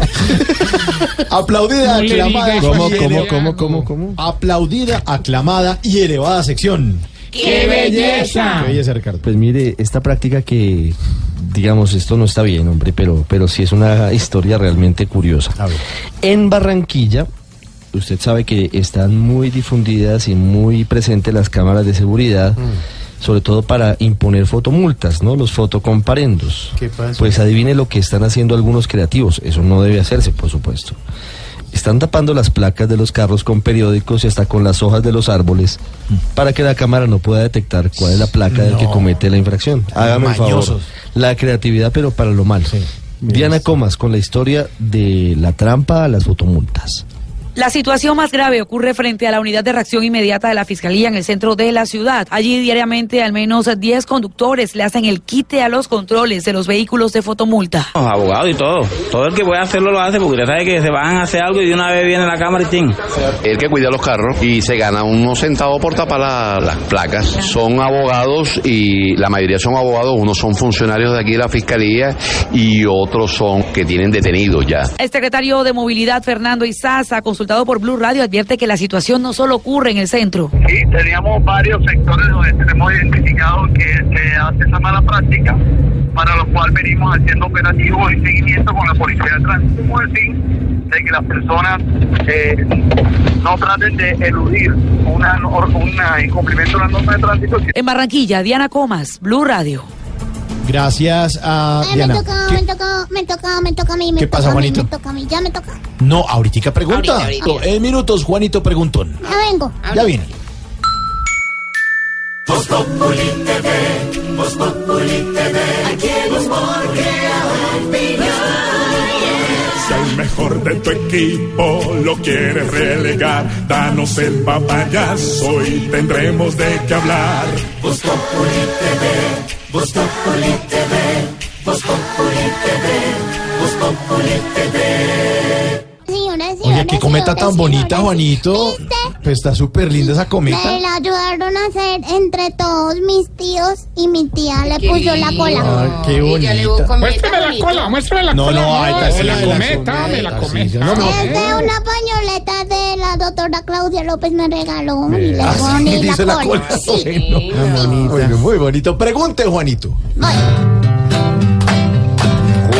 Aplaudida, aclamada ¿Cómo, cómo, cómo, cómo? Aplaudida, aclamada y elevada sección. ¡Qué belleza! Qué belleza, Ricardo. Pues mire, esta práctica que, digamos, esto no está bien, hombre, pero, pero sí es una historia realmente curiosa. A ver. En Barranquilla, usted sabe que están muy difundidas y muy presentes las cámaras de seguridad sobre todo para imponer fotomultas, ¿no? Los fotocomparendos. ¿Qué pasa? Pues adivine lo que están haciendo algunos creativos. Eso no debe hacerse, por supuesto. Están tapando las placas de los carros con periódicos y hasta con las hojas de los árboles para que la cámara no pueda detectar cuál es la placa del que comete la infracción. Hágame el favor. La creatividad, pero para lo malo. Diana Comas con la historia de la trampa a las fotomultas. La situación más grave ocurre frente a la unidad de reacción inmediata de la Fiscalía en el centro de la ciudad. Allí diariamente al menos 10 conductores le hacen el quite a los controles de los vehículos de fotomulta. Los abogados y todo. Todo el que puede hacerlo lo hace porque usted sabe que se van a hacer algo y de una vez viene la cámara y ting. El que cuida los carros y se gana unos centavos por tapar la- las placas. Son abogados y la mayoría son abogados. Unos son funcionarios de aquí de la fiscalía y otros son que tienen detenidos ya. El secretario de Movilidad, Fernando Izaza, por Blue Radio, advierte que la situación no solo ocurre en el centro. Sí, teníamos varios sectores donde tenemos identificado que se hace esa mala práctica, para lo cual venimos haciendo operativos y seguimiento con la Policía de Tránsito con el fin de que las personas eh, no traten de eludir una, nor- una incumplimiento de la norma de tránsito. En Barranquilla, Diana Comas, Blue Radio. Gracias a Ay, me Diana. toca, ¿Qué- me toca, me toca, me toca a mí, me ¿Qué toca pasa, Juanito? me toca a mí, ya me toca. No, ahorita pregunta. Ahorita, ahorita. En minutos, Juanito Preguntón. Ya vengo. Ya viene. Voz Populi TV, Voz Populi TV, aquí humor crea opinión. Al mejor de tu equipo lo quieres relegar, danos el papayazo y tendremos de qué hablar. Voz Populi TV, Voz Populi TV, Voz Populi TV, Voz Populi TV. Oye, qué cometa tan bonita. Juanito. Pues está súper linda esa cometa. Me la ayudaron a hacer entre todos mis tíos y mi tía le puso la cola. Ay, qué bonita. Muéstrame la cola, muéstrame la No, cola. no, ahí está, me sí, la cometa, me la cometa. no me- Es de una pañoleta de la doctora Claudia López me regaló y le Ah, sí, pone la dice la cola. cola. Sí. Bueno, muy bonito. Pregunte, Juanito.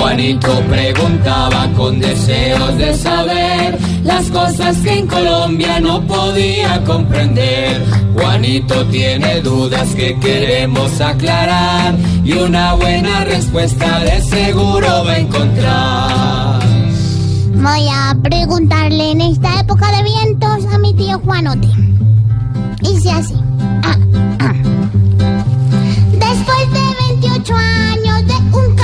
Juanito preguntaba con deseos de saber las cosas que en Colombia no podía comprender. Juanito tiene dudas que queremos aclarar y una buena respuesta de seguro va a encontrar. Voy a preguntarle en esta época de vientos a mi tío Juanote. Dice así. Ah, ah. Después de 28 años de un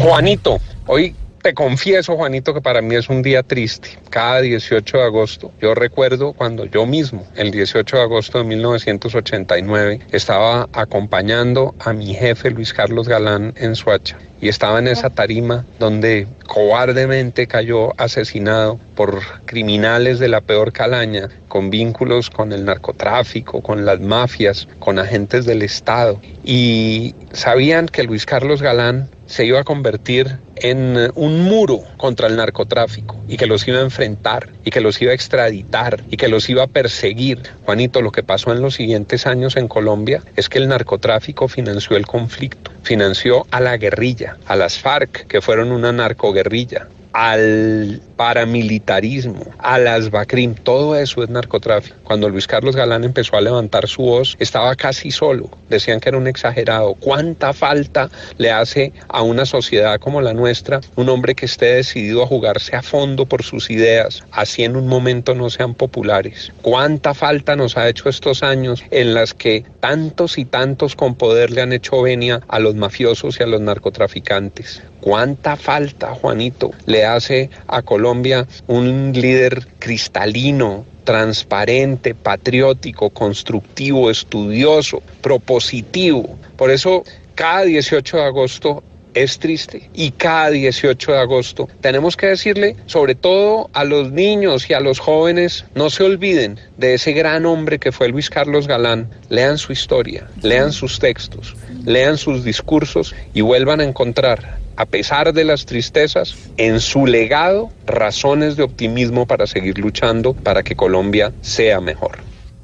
Juanito, hoy te confieso, Juanito, que para mí es un día triste. Cada 18 de agosto, yo recuerdo cuando yo mismo, el 18 de agosto de 1989, estaba acompañando a mi jefe Luis Carlos Galán en Suacha. Y estaba en esa tarima donde cobardemente cayó asesinado por criminales de la peor calaña, con vínculos con el narcotráfico, con las mafias, con agentes del Estado. Y sabían que Luis Carlos Galán se iba a convertir en eh, un muro contra el narcotráfico y que los iba a enfrentar y que los iba a extraditar y que los iba a perseguir. Juanito, lo que pasó en los siguientes años en Colombia es que el narcotráfico financió el conflicto, financió a la guerrilla, a las FARC, que fueron una narcoguerrilla, al paramilitarismo, a las BACRIM, todo eso es narcotráfico. Cuando Luis Carlos Galán empezó a levantar su voz, estaba casi solo, decían que era un exagerado. ¿Cuánta falta le hace a una sociedad como la nuestra un hombre que esté decidido a jugarse a fondo por sus ideas, así en un momento no sean populares? ¿Cuánta falta nos ha hecho estos años en las que tantos y tantos con poder le han hecho venia a los mafiosos y a los narcotraficantes? ¿Cuánta falta, Juanito, le hace a Colombia un líder cristalino, transparente, patriótico, constructivo, estudioso, propositivo? Por eso, cada 18 de agosto es triste y cada 18 de agosto tenemos que decirle, sobre todo a los niños y a los jóvenes, no se olviden de ese gran hombre que fue Luis Carlos Galán, lean su historia, lean sus textos, lean sus discursos y vuelvan a encontrar a pesar de las tristezas, en su legado razones de optimismo para seguir luchando para que Colombia sea mejor.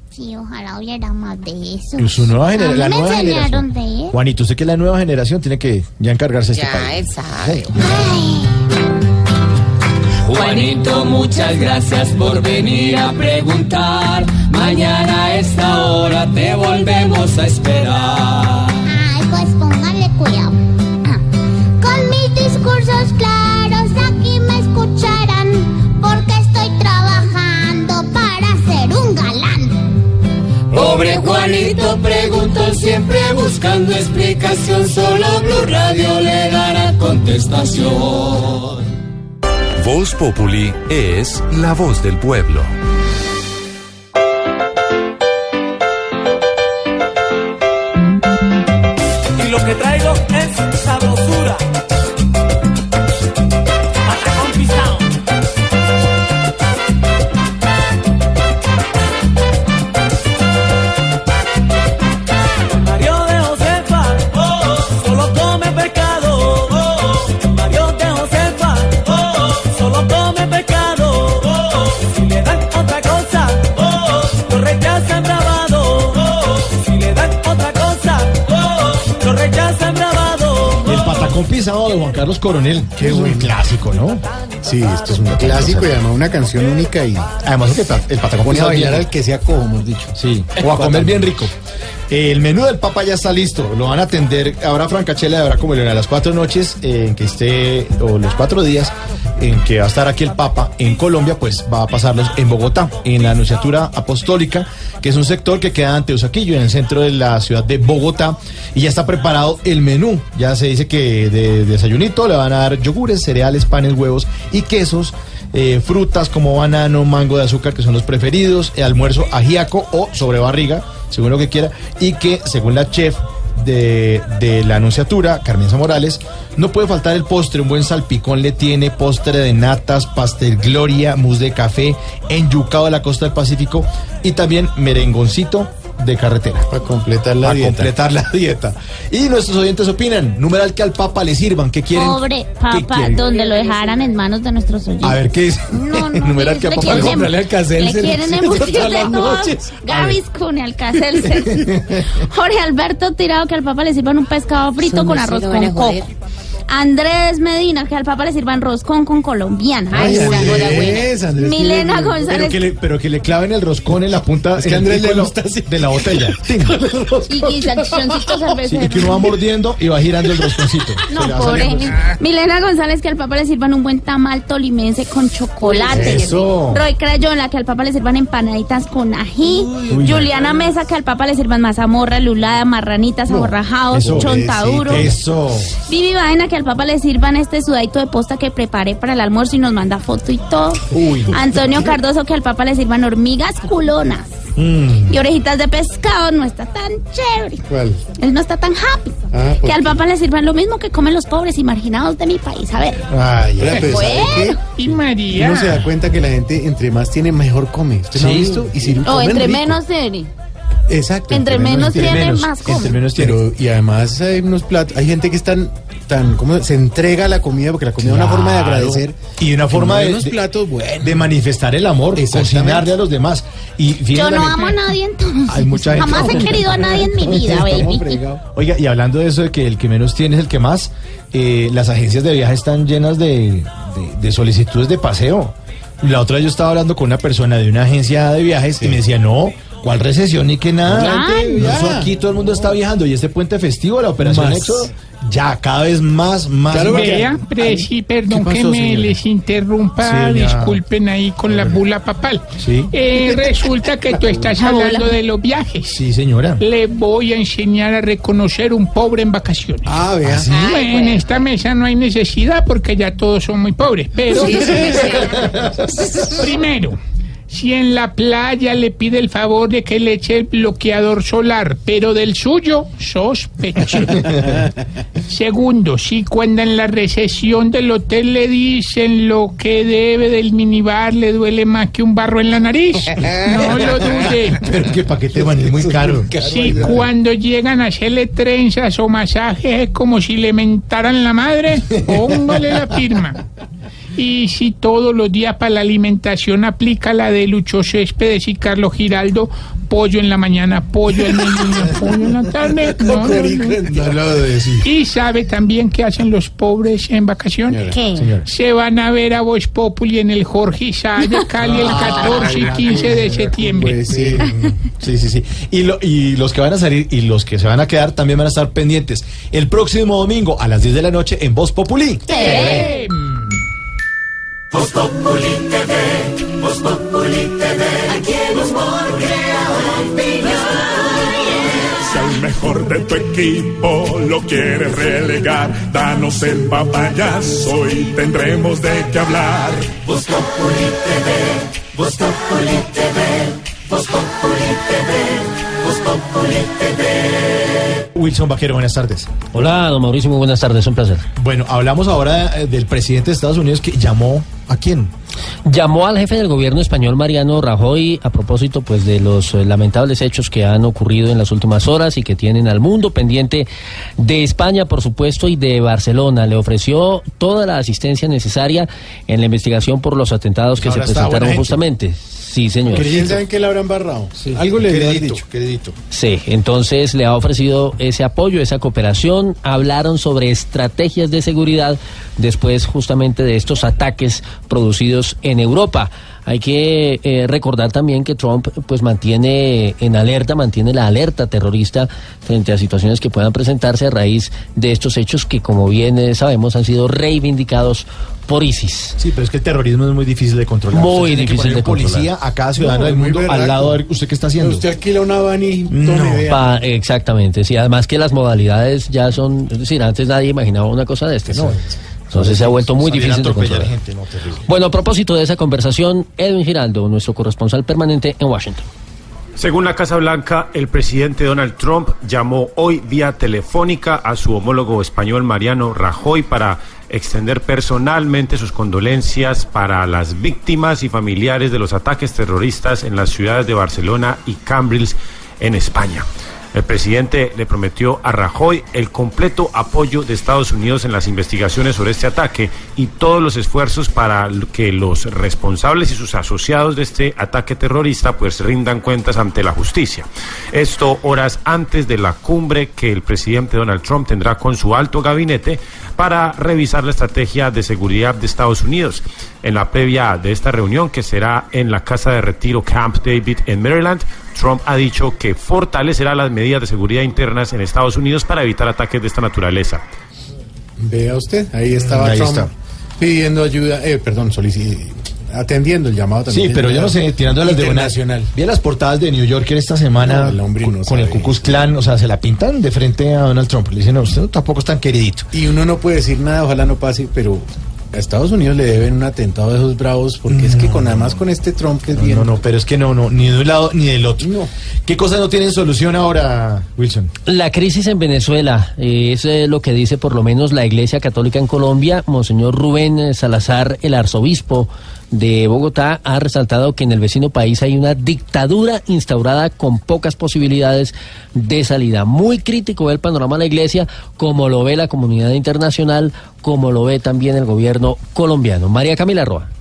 Sí, ojalá hubiera más de eso. Su nueva genera- la nueva generación. de. Juanito, usted que la nueva generación tiene que ya encargarse de este país. sabe. Juanito, muchas gracias por venir a preguntar. Mañana a esta hora te volvemos a esperar. Ay, pues póngale cuidado. Pobre Juanito preguntó siempre buscando explicación. Solo Blue Radio le dará contestación. Voz Populi es la voz del pueblo. Carlos Coronel. Qué buen clásico, ¿no? Sí, esto es un clásico y además una canción única y Además, el, pa- el patacón pone a bailar al que sea cojo, hemos dicho. Sí, o a comer bien rico. El menú del Papa ya está listo. Lo van a atender. Habrá francachela, habrá como a las cuatro noches eh, en que esté, o los cuatro días en que va a estar aquí el Papa en Colombia, pues va a pasarlos en Bogotá, en la Anunciatura Apostólica, que es un sector que queda ante Usaquillo, en el centro de la ciudad de Bogotá. Y ya está preparado el menú. Ya se dice que de desayunito le van a dar yogures, cereales, panes, huevos y quesos. eh, frutas como banano, mango de azúcar, que son los preferidos, eh, almuerzo ajíaco o sobre barriga, según lo que quiera, y que según la chef de, de la anunciatura, Carmenza Morales, no puede faltar el postre, un buen salpicón le tiene, postre de natas, pastel gloria, mousse de café, enyucado de la costa del Pacífico y también merengoncito de carretera. Para completar la Para dieta. completar la dieta. Y nuestros oyentes opinan, numeral que al Papa le sirvan, ¿qué quieren? Pobre ¿Qué papa, quieren? donde lo dejaran en manos de nuestros oyentes. A ver, ¿qué dice? No, no, numeral que al le Papa le em- sirvan. le quieren embutir de todo. Gaviscon y Alcacelser. Jorge Alberto Tirado, que al papá le sirvan un pescado frito Son con arroz con joder. coco. Andrés Medina, que al papá le sirvan roscón con colombiana. Ay, Ay, Andrés. Andrés, Milena González. Pero que, le, pero que le claven el roscón en la punta Es que Andrés le de la- gusta así. de la botella. Y, y salchichoncito Sí, y que uno va mordiendo y va girando el rosconcito. No, pobre. Milena González, que al papá le sirvan un buen tamal tolimense con chocolate. Eso. Roy Crayola, que al papá le sirvan empanaditas con ají. Uy. Juliana Mesa, que al papá le sirvan mazamorra, lulada, marranitas, aborrajados, Eso. chontaduro. Eso. Vivi Baena, que al papá le sirvan este sudadito de posta que preparé para el almuerzo y nos manda foto y todo. Uy. Antonio Cardoso, que al papá le sirvan hormigas culonas. Mm. Y orejitas de pescado, no está tan chévere. ¿Cuál? Él no está tan happy. Ah, ¿por que al papá le sirvan lo mismo que comen los pobres y marginados de mi país. A ver. Ay, Pues pero ¿sabe bueno. qué? Y María. Uno se da cuenta que la gente entre más tiene, mejor come. ¿Usted no ha Sí. visto? Y si O entre rico. menos tiene. Exacto. entre menos tiene. tiene, menos, más come. Entre menos tiene. Pero, y además hay unos platos, hay gente que están tan, ¿cómo? Se entrega a la comida porque la comida es una forma de agradecer. Y una forma de, unos de- platos buenos. de manifestar el amor, Exactamente. cocinarle a los demás. Y Yo no amo a nadie entonces. Hay mucha gente- Jamás he querido a nadie en mi vida, baby. Oiga, y hablando de eso de que el que menos tiene es el que más, eh, las agencias de viaje están llenas de, de- de solicitudes de paseo. La otra vez yo estaba hablando con una persona de una agencia de viajes y me decía, no, ¿cuál recesión ni que nada? Ya. No, eso aquí todo el mundo está viajando y este puente festivo, la operación. Éxodo, ya cada vez más, más. Claro, más. Vea, presi, perdón ¿Qué que me señora? les interrumpa, Sí, disculpen ahí con la bula papal. Sí. Eh, resulta que tú estás hablando de los viajes. Sí, señora. Le voy a enseñar a reconocer un pobre en vacaciones. Ah, vea. Bueno, en esta mesa no hay necesidad porque ya todos son muy pobres, pero primero, si en la playa le pide el favor de que le eche el bloqueador solar, pero del suyo, sospecho. Segundo, si cuando en la recesión del hotel le dicen lo que debe del minibar le duele más que un barro en la nariz, no lo dude. Pero que paquete es muy caro. Si cuando llegan a hacerle trenzas o masajes es como si le mentaran la madre, póngale la firma. Y si todos los días para la alimentación aplica la de Lucho Céspedes y Carlos Giraldo, pollo en la mañana, pollo en mediodía, pollo en la tarde. No, no, no. Y sabe también qué hacen los pobres en vacaciones. ¿Qué? Se van a ver a Voz Populi en el Jorge de Cali el 14 y 15 de septiembre. Pues sí, sí, sí, sí. Y, lo- y los que van a salir y los que se van a quedar también van a estar pendientes el próximo domingo a las 10 de la noche en Voz Populi. Eh, Voz Populi TV, Voz Populi TV, aquí el humor crea opinión. Si al mejor de tu equipo lo quieres relegar, danos el papayazo y tendremos de qué hablar. Voz Populi TV, Voz Populi TV, Voz Populi TV, Voz Populi TV. Wilson Vaquero, buenas tardes. Hola, don Mauricio, muy buenas tardes, un placer. Bueno, hablamos ahora eh, del presidente de Estados Unidos que llamó a quién? Llamó al jefe del gobierno español Mariano Rajoy a propósito pues de los eh, lamentables hechos que han ocurrido en las últimas horas y que tienen al mundo pendiente de España, por supuesto, y de Barcelona. Le ofreció toda la asistencia necesaria en la investigación por los atentados que Ahora se presentaron justamente. Sí, señor. ¿Quién saben que la habrán barrado? Algo le Crédito, dicho. crédito. Sí, entonces le ha ofrecido ese apoyo, esa cooperación. Hablaron sobre estrategias de seguridad después justamente de estos ataques producidos en Europa. Hay que eh, recordar también que Trump pues mantiene en alerta, mantiene la alerta terrorista frente a situaciones que puedan presentarse a raíz de estos hechos que como bien eh, sabemos han sido reivindicados por ISIS. Sí, pero es que el terrorismo es muy difícil de controlar. Muy Usted tiene que difícil poner de policía controlar. a cada ciudadano No, del mundo al lado de usted qué está haciendo. Usted alquila una van y No. Pa- exactamente, sí, además que las modalidades ya son, es decir, antes nadie imaginaba una cosa de este, ¿no? Entonces se ha vuelto muy difícil de controlar. gente, no, terrible. Bueno, a propósito de esa conversación, Edwin Giraldo, nuestro corresponsal permanente en Washington. Según la Casa Blanca, el presidente Donald Trump llamó hoy vía telefónica a su homólogo español Mariano Rajoy para extender personalmente sus condolencias para las víctimas y familiares de los ataques terroristas en las ciudades de Barcelona y Cambrils en España. El presidente le prometió a Rajoy el completo apoyo de Estados Unidos en las investigaciones sobre este ataque y todos los esfuerzos para que los responsables y sus asociados de este ataque terrorista pues rindan cuentas ante la justicia. Esto horas antes de la cumbre que el presidente Donald Trump tendrá con su alto gabinete para revisar la estrategia de seguridad de Estados Unidos. En la previa de esta reunión, que será en la casa de retiro Camp David en Maryland, Trump ha dicho que fortalecerá las medidas de seguridad internas en Estados Unidos para evitar ataques de esta naturaleza. Vea usted, ahí estaba Ahí Trump está. pidiendo ayuda, eh, perdón, solici- atendiendo el llamado también. Sí, pero yo no sé, tirando las de. Internacional. Vi las portadas de New Yorker esta semana No, el hombre con, no con el sabe. Ku Klux Klan, o sea, se la pintan de frente a Donald Trump. Le dicen, no, usted tampoco es tan queridito. Y uno no puede decir nada, ojalá no pase, pero a Estados Unidos le deben un atentado de esos bravos, porque es que con además con este Trump que es No, bien. no, no, pero es que no, no, ni de un lado ni del otro. ¿Qué cosas no tienen solución ahora, Wilson? La crisis en Venezuela eh, es eh, lo que dice por lo menos la Iglesia Católica en Colombia. Monseñor Rubén eh, Salazar, el arzobispo de Bogotá, ha resaltado que en el vecino país hay una dictadura instaurada con pocas posibilidades de salida. Muy crítico el panorama de la Iglesia, como lo ve la comunidad internacional, como lo ve también el gobierno colombiano. María Camila Roa.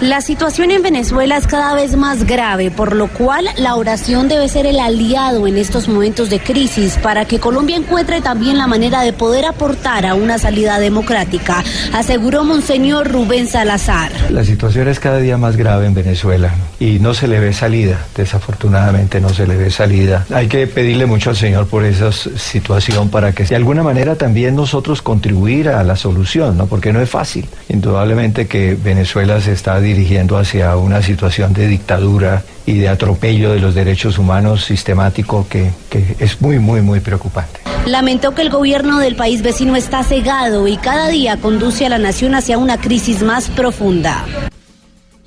La situación en Venezuela es cada vez más grave, por lo cual la oración debe ser el aliado en estos momentos de crisis para que Colombia encuentre también la manera de poder aportar a una salida democrática, aseguró Monseñor Rubén Salazar. La situación es cada día más grave en Venezuela y no se le ve salida, desafortunadamente no se le ve salida. Hay que pedirle mucho al Señor por esa situación para que de alguna manera también nosotros contribuir a la solución, ¿no? Porque no es fácil. Indudablemente que Venezuela se está dirigiendo hacia una situación de dictadura y de atropello de los derechos humanos sistemático que, que es muy, muy, muy preocupante. Lamentó que el gobierno del país vecino está cegado y cada día conduce a la nación hacia una crisis más profunda.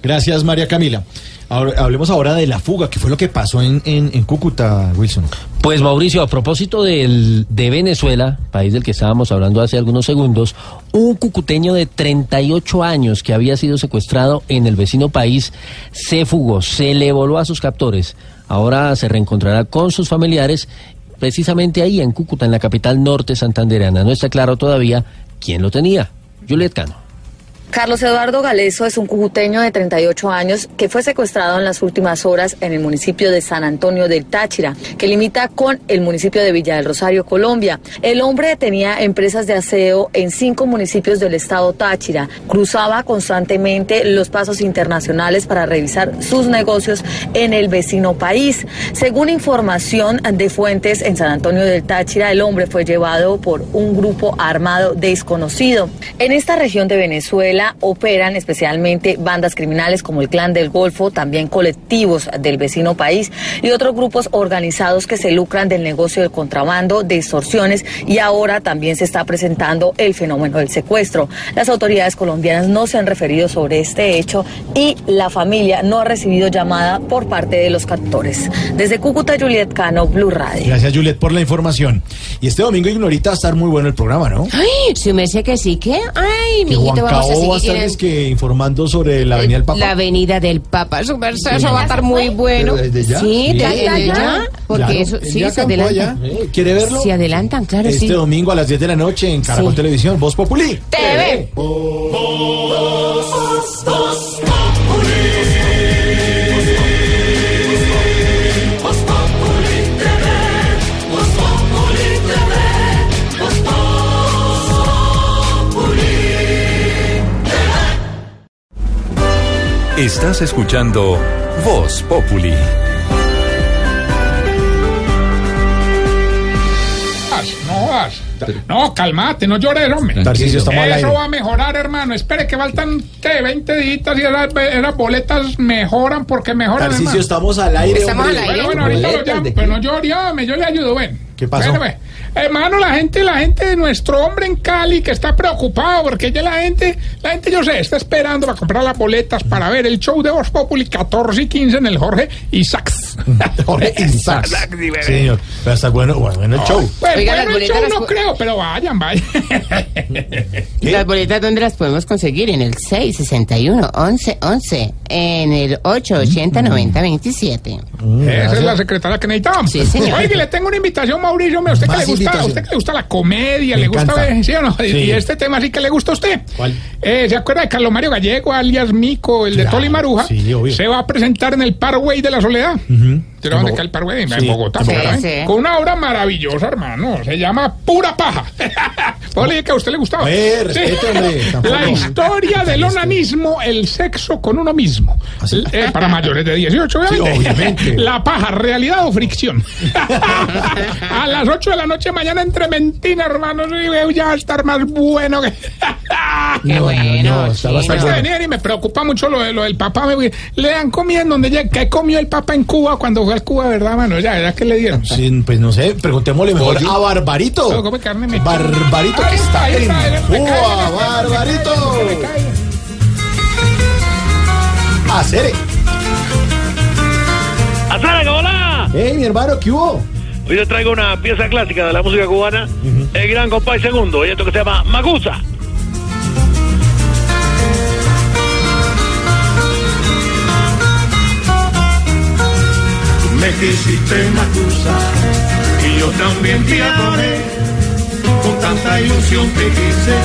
Gracias, María Camila. Ahora, hablemos ahora de la fuga, que fue lo que pasó en, en, Cúcuta, Wilson. Pues Mauricio, a propósito del, de Venezuela, país del que estábamos hablando hace algunos segundos, un cucuteño de 38 años que había sido secuestrado en el vecino país se fugó, se le voló a sus captores. Ahora se reencontrará con sus familiares precisamente ahí en Cúcuta, en la capital norte santandereana. No está claro todavía quién lo tenía. Juliet Cano. Carlos Eduardo Galeso es un cujuteño de 38 años que fue secuestrado en las últimas horas en el municipio de San Antonio del Táchira, que limita con el municipio de Villa del Rosario, Colombia. El hombre tenía empresas de aseo en cinco municipios del estado Táchira. Cruzaba constantemente los pasos internacionales para revisar sus negocios en el vecino país. Según información de fuentes en San Antonio del Táchira, el hombre fue llevado por un grupo armado desconocido. En esta región de Venezuela, operan especialmente bandas criminales como el Clan del Golfo, también colectivos del vecino país y otros grupos organizados que se lucran del negocio del contrabando, de extorsiones y ahora también se está presentando el fenómeno del secuestro. Las autoridades colombianas no se han referido sobre este hecho y la familia no ha recibido llamada por parte de los captores. Desde Cúcuta, Juliet Cano, Blue Radio. Gracias, Juliet, por la información. Y este domingo, Ignorita, va a estar muy bueno el programa, ¿no? Ay, si me sé que sí, ¿qué? Ay, Que Juan mijito, vamos a va a estar es que informando sobre la Avenida del Papa. la avenida del Papa. Su merced, Sí. eso va a estar muy bueno. ¿Pero desde ya? Sí, Sí. desde ¿Ya, ya? ya. Porque Claro, eso, sí, ya se adelantan. Eh, ¿Quiere verlo? Se adelantan, claro, este sí. domingo a las 10 de la noche en Caracol Sí. Televisión, Voz Populi. TV. Estás escuchando Voz Populi. No. No, calmate, no llores, hombre. Tarcisio, estamos al Eso aire. va a mejorar, hermano. Espere que faltan, ¿qué? 20 días y esas boletas mejoran porque mejoran, Tarcisio, hermano. estamos al aire, Estamos hombre. al aire. Bueno, bueno, ahorita lo ¿Boletas llamo, pero no llore, hombre, yo le ayudo, ven. ¿Qué pasó? Bueno, ve. Hermano, la gente, la gente de nuestro hombre en Cali que está preocupado porque ya la gente, la gente yo sé, está esperando para comprar las boletas para ver el show de Voz Populi 14 y 15 en el Jorge Isaacs. Jorge Isaacs. Sí, señor. Pero está bueno, bueno, bueno el show. Pues Oiga, las bueno, el boletas show las no creo, pero vayan, vayan. Las boletas, ¿dónde las podemos conseguir? En el 661 11 11 En el 880 90 27 Esa es la secretaria que necesitábamos. Sí, señor. Oye, le tengo una invitación, Mauricio. ¿A usted que le gusta? ¿A usted que le gusta la comedia? Me ¿Le gusta ver- ¿sí o no? Y- Sí. Y este tema sí que le gusta a usted. ¿Cuál? Eh, ¿Se acuerda de Carlos Mario Gallego, alias Mico, el de Toli Maruja? sí, obvio. Se va a presentar en el Parkway de la Soledad. ¿Pero dónde el Parkway? En Sí, Bogotá. en ¿verdad? Bogotá. Sí, sí. Con una obra maravillosa, hermano. Se llama Pura Paja. ¿Puedo leer que a usted le gustaba? Eh, tampoco. La historia del onanismo, el sexo con uno mismo. Eh, para mayores de 18, obviamente. Sí, obviamente. La paja, realidad o fricción. a las 8 de la noche mañana en Trementina, hermanos. y Ya va a estar más bueno que. Qué No, bueno, no, no, bueno. y me preocupa mucho lo, de- lo del papá. Me- le dan comida en donde llega. ¿Qué comió el papá en Cuba cuando fue a Cuba, verdad, mano? Ya, ya que le dieron. Sí, pues no sé, preguntémosle mejor a Barbarito. Come carne. Barbarito que está ahí en está, Cuba, cae, Barbarito. cae. Hacer. ¡Azara, hola! Hey, mi hermano, ¿qué hubo? Hoy te traigo una pieza clásica de la música cubana, el gran compay segundo, y esto que se llama Magusa. Me quisiste Macusa y yo también te adoré. Con tanta ilusión te quise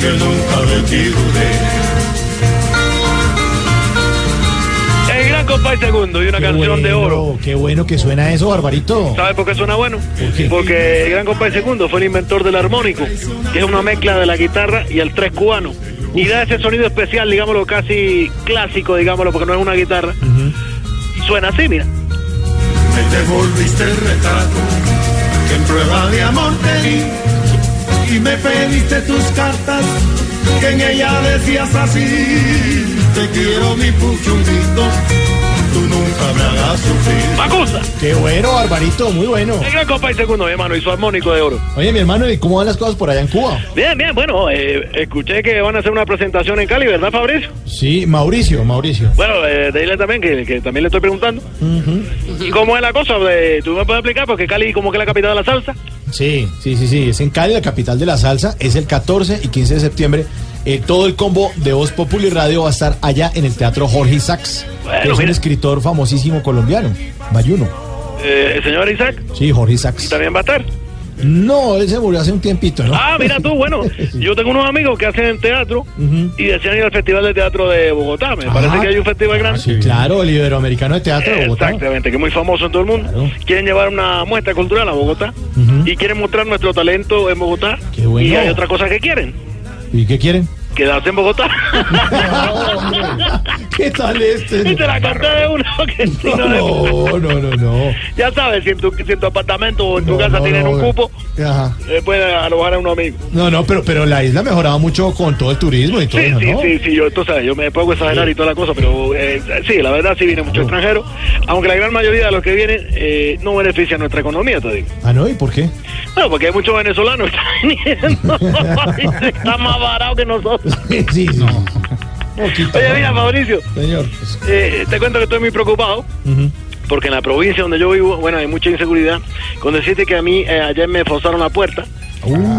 que nunca de ti dudé. El gran compay segundo y una Qué canción de oro. Qué bueno que suena eso, Barbarito. ¿Sabes por qué suena bueno? ¿Por qué? Porque el gran compay segundo fue el inventor del armónico, que es una mezcla de la guitarra y el tres cubano. Y da ese sonido especial, digámoslo, casi clásico, digámoslo, porque no es una guitarra. Suena así, mira. Me devolviste el retrato. Que en prueba de amor te di y me pediste tus cartas que en ella decías así te quiero mi puchunguito Macusa. Qué bueno, Barbarito, muy bueno. El gran compay segundo, mi hermano, y su armónico de oro. Oye, mi hermano, ¿y cómo van las cosas por allá en Cuba? Bien, bien, bueno, eh, escuché que van a hacer una presentación en Cali, ¿verdad, Fabricio? Sí, Mauricio, Mauricio. Bueno, eh, de también, que, que también le estoy preguntando. ¿Y cómo es la cosa? Eh, ¿Tú me puedes explicar? Porque Cali como que es la capital de la salsa. Sí, sí, sí, sí. Es en Cali, la capital de la salsa. Es el 14 y 15 de septiembre. Eh, todo el combo de Voz Populi Radio va a estar allá en el Teatro Jorge Isaacs, Bueno, que es un escritor famosísimo colombiano, Bayuno. Eh, el señor Isaac Sí, Jorge Isaacs. también va a estar. No, él se murió hace un tiempito, ¿no? Ah, mira tú, bueno, yo tengo unos amigos que hacen teatro y desean ir al Festival de Teatro de Bogotá. Me parece Ah, que hay un festival grande. Sí, claro, el Iberoamericano de Teatro de Bogotá. Exactamente, que es muy famoso en todo el mundo. Quieren llevar una muestra cultural a Bogotá y quieren mostrar nuestro talento en Bogotá. Qué bueno. Y hay otra cosa que quieren, ¿Y qué quieren? Quedarse en Bogotá. ¿Qué tal este? y te la conté de uno que no, No, no, no, no. Ya sabes, si en tu, si en tu apartamento o en tu No, casa no, tienen no, un cupo, Ajá. eh, pueden alojar a un amigo. No, no, pero, pero la isla ha mejorado mucho con todo el turismo y todo Sí, eso, sí, ¿no? sí, sí, yo, tú sabes, yo me puedo exagerar y toda la cosa, pero eh, sí, la verdad sí viene mucho extranjero, aunque la gran mayoría de los que vienen eh, no beneficia nuestra economía, te digo. Ah, ¿no? ¿Y por qué? Bueno, porque hay muchos venezolanos que están viniendo, está más barato que nosotros. sí, sí. Poquito, Oye, ¿no? mira, Mauricio, Señor. eh, te cuento que estoy muy preocupado. Porque en la provincia donde yo vivo, bueno, hay mucha inseguridad. Con decirte que a mí eh, ayer me forzaron la puerta.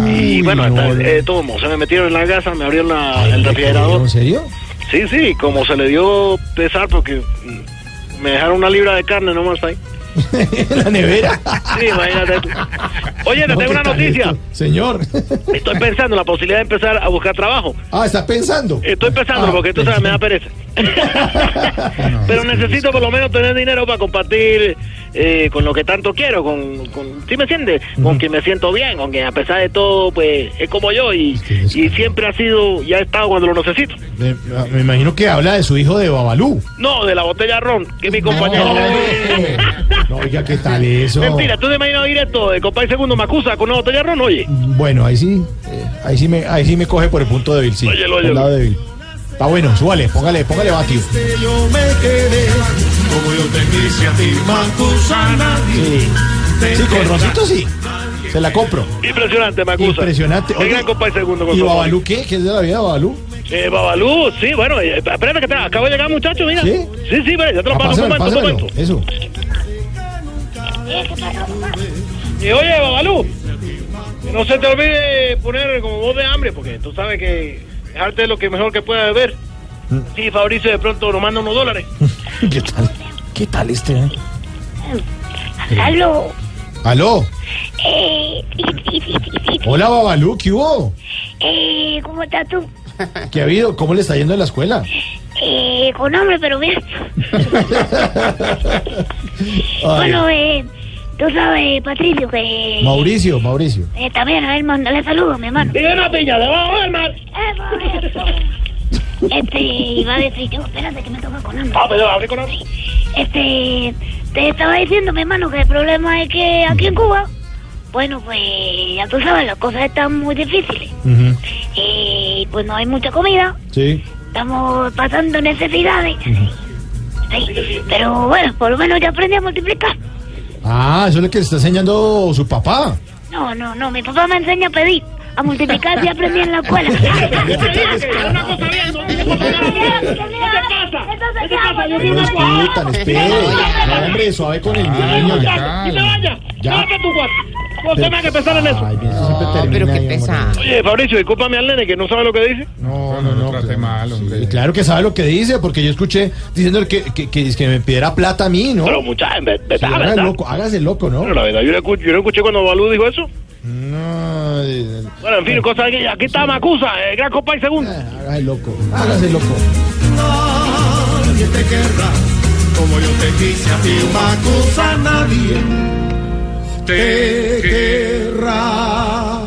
y bueno, no, hasta, no. eh, todo, se me metieron en la casa, me abrieron la- el ¿En refrigerador. serio? Sí, sí, como se le dio pesar porque mm, me dejaron una libra de carne nomás ahí. ¿En la nevera? Sí, imagínate. Oye, te No, tengo ¿qué una noticia. esto? Señor. Estoy pensando en la posibilidad de empezar a buscar trabajo. Ah, ¿está pensando? Estoy pensando Ah, porque tú sabes, me da pereza. Pero necesito por lo menos tener dinero para compartir eh, con lo que tanto quiero, con, con ¿sí me entiendes? Con quien me siento bien, con quien a pesar de todo, pues es como yo y, y siempre ha sido y ha estado cuando lo necesito. Me, me imagino que habla de su hijo de Babalú. No, de la botella ron, que es mi compañero. No, oiga, ¿qué tal eso? Mentira, tú te imaginas directo de compadre segundo me acusa con una botella de ron, oye. Bueno, ahí sí, eh, ahí sí me, ahí sí me coge por el punto débil, sí. Lado débil. Está bueno, súbale, póngale, póngale vatio. Yo me quedé como yo te quise a ti, Macusana. Sí, sí, con roncito sí. Se la compro. Impresionante, me acusa. Impresionante. El Oye, gran compadre segundo con ¿Y Babalú qué? ¿Qué es de la vida de Babalú? Eh, Babalú, sí, bueno, eh, espérate que te, acabo de llegar, muchacho, mira. ¿Sí? Sí, sí, ya te lo Ah, paso un momento, un momento. Eso. Y oye, Babalú, que no se te olvide poner como voz de hambre, porque tú sabes que dejarte es lo que mejor que pueda beber. Mm. Sí, Fabricio de pronto nos manda unos dólares. ¿Qué tal? ¿Qué tal este? eh? Aló. ¿Aló? Eh, Hola, Babalú, ¿qué hubo? eh, ¿Cómo estás tú? ¿Qué ha habido? ¿Cómo le está yendo en la escuela? Eh, con hambre, pero bien. Bueno, eh, tú sabes, Patricio, que... Mauricio, Mauricio. Eh, también, a ver, mándale saludos, mi hermano. Vive una piña debajo eso. Este, iba a decir yo, espérate que me toca con hambre. Ah, pero abre con hambre. Este, te estaba diciendo, mi hermano, que el problema es que aquí en Cuba, bueno, pues ya tú sabes, las cosas están muy difíciles. Y pues no hay mucha comida, Sí. Estamos pasando necesidades. Sí, pero bueno, por lo menos ya aprendí a multiplicar. Ah, eso es lo que le está enseñando su papá. No, no, no, mi papá me enseña a pedir. A multiplicar si aprendí en la escuela. Discutan, espere. No, hombre, suave con el niño ya. ¡Y te vaya! Ya. No se me haga que pensar en eso. Ay, eso siempre termina pero qué ahí. Oye, Fabricio, discúlpame al nene que no sabe lo que dice. No, no, no. trate mal, hombre. claro que sabe lo que dice, porque yo escuché diciendo que, que, que, que me pidiera plata a mí, ¿no? Pero mucha Sí, verdad, hágase verdad. loco, hágase loco, ¿no? Pero la verdad, yo no escuché, yo no escuché cuando Balú dijo eso. No, eh, Bueno, en fin, cosas aquí, aquí está Macusa, el gran compadre segundo. hágase loco, hágase loco. Nadie te querrá como yo te quise a ti, Macusa. Nadie te querrá.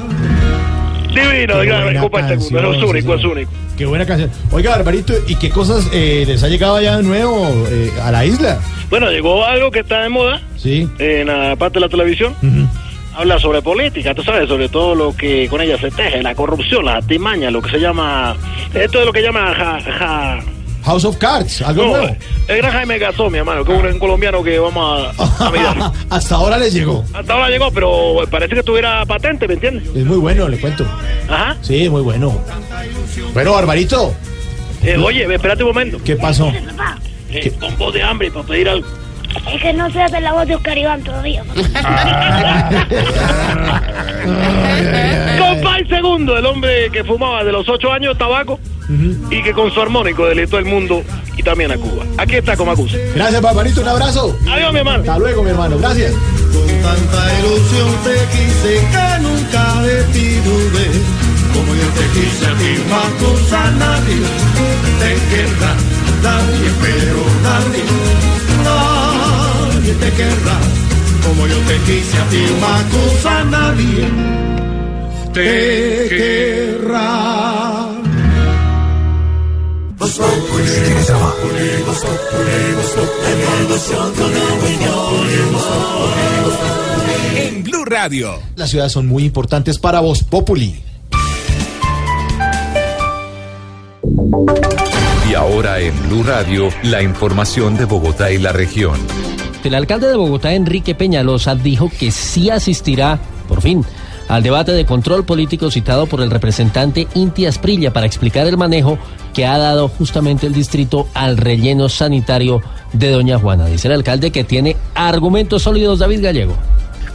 Divino, compadre segundo, canción, es único, es único. Qué buena canción. Oiga, Barbarito, ¿y qué cosas eh, les ha llegado allá de nuevo eh, a la isla? Bueno, llegó algo que está de moda Sí. en la parte de la televisión. Ujú. Habla sobre política, tú sabes, sobre todo lo que con ella se teje, la corrupción, la timaña, lo que se llama, esto es lo que llama ja, ja, House of Cards, algo no, nuevo. el gran Jaime Gazón, mi hermano, que es un colombiano que vamos a, a mirar. Hasta ahora les llegó. Hasta ahora llegó, pero parece que tuviera patente, ¿me entiendes? Es muy bueno, le cuento. Ajá. Sí, muy bueno. Bueno, Barbarito, Eh, oye, espérate un momento. ¿qué pasó? Eh, con voz de hambre para pedir algo. Es que no se hace la voz de Oscar Iván todavía. Compay segundo, el hombre que fumaba de los ocho años tabaco y que con su armónico deleitó el mundo y también a Cuba. Aquí está Comacusa. Gracias, Barbarito, un abrazo. Adiós, mi hermano. Hasta luego, mi hermano. Gracias. Con tanta ilusión te quise que nunca de ti dudé. Como yo te quise a ti, Macusa, nadie te querrá, nadie, pero te querrá. Como yo te quise a ti, Macusa, nadie te querrá. En Blue Radio. Las ciudades son muy importantes para Voz Populi. Y ahora en Blue Radio, la información de Bogotá y la región. El alcalde de Bogotá, Enrique Peñalosa, dijo que sí asistirá, por fin, al debate de control político citado por el representante Inti Asprilla para explicar el manejo que ha dado justamente el distrito al relleno sanitario de Doña Juana. Dice el alcalde que tiene argumentos sólidos, David Gallego.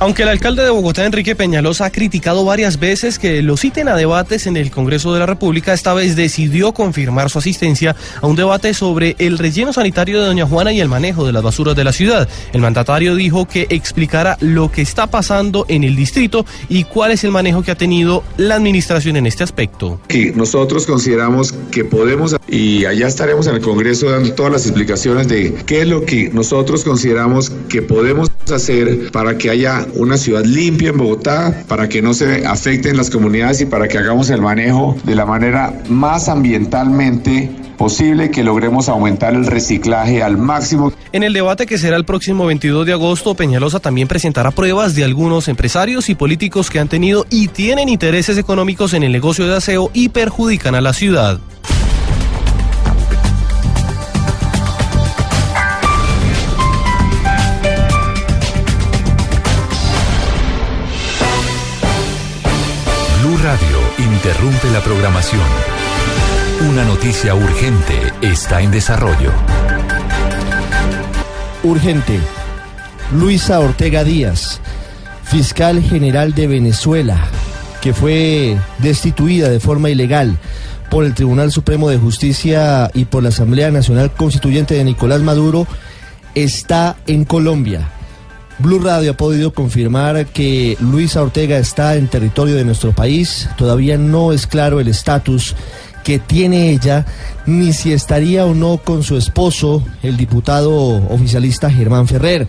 Aunque el alcalde de Bogotá, Enrique Peñalosa, ha criticado varias veces que lo citen a debates en el Congreso de la República, esta vez decidió confirmar su asistencia a un debate sobre el relleno sanitario de Doña Juana y el manejo de las basuras de la ciudad. El mandatario dijo que explicará lo que está pasando en el distrito y cuál es el manejo que ha tenido la administración en este aspecto. Nosotros consideramos que podemos, y allá estaremos en el Congreso dando todas las explicaciones de qué es lo que nosotros consideramos que podemos hacer para que haya una ciudad limpia en Bogotá, para que no se afecten las comunidades y para que hagamos el manejo de la manera más ambientalmente posible, que logremos aumentar el reciclaje al máximo. En el debate que será el próximo 22 de agosto, Peñalosa también presentará pruebas de algunos empresarios y políticos que han tenido y tienen intereses económicos en el negocio de aseo y perjudican a la ciudad. Interrumpe la programación. Una noticia urgente está en desarrollo. Urgente. Luisa Ortega Díaz, fiscal general de Venezuela, que fue destituida de forma ilegal por el Tribunal Supremo de Justicia y por la Asamblea Nacional Constituyente de Nicolás Maduro, está en Colombia. Blue Radio ha podido confirmar que Luisa Ortega está en territorio de nuestro país. Todavía no es claro el estatus que tiene ella, ni si estaría o no con su esposo, el diputado oficialista Germán Ferrer,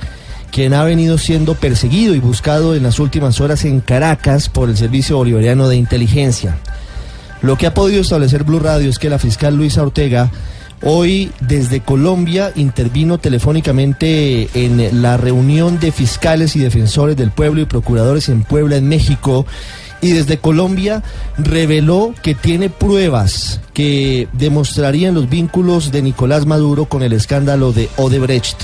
quien ha venido siendo perseguido y buscado en las últimas horas en Caracas por el Servicio Bolivariano de Inteligencia. Lo que ha podido establecer Blue Radio es que la fiscal Luisa Ortega hoy desde Colombia intervino telefónicamente en la reunión de fiscales y defensores del pueblo y procuradores en Puebla, en México, y desde Colombia reveló que tiene pruebas que demostrarían los vínculos de Nicolás Maduro con el escándalo de Odebrecht.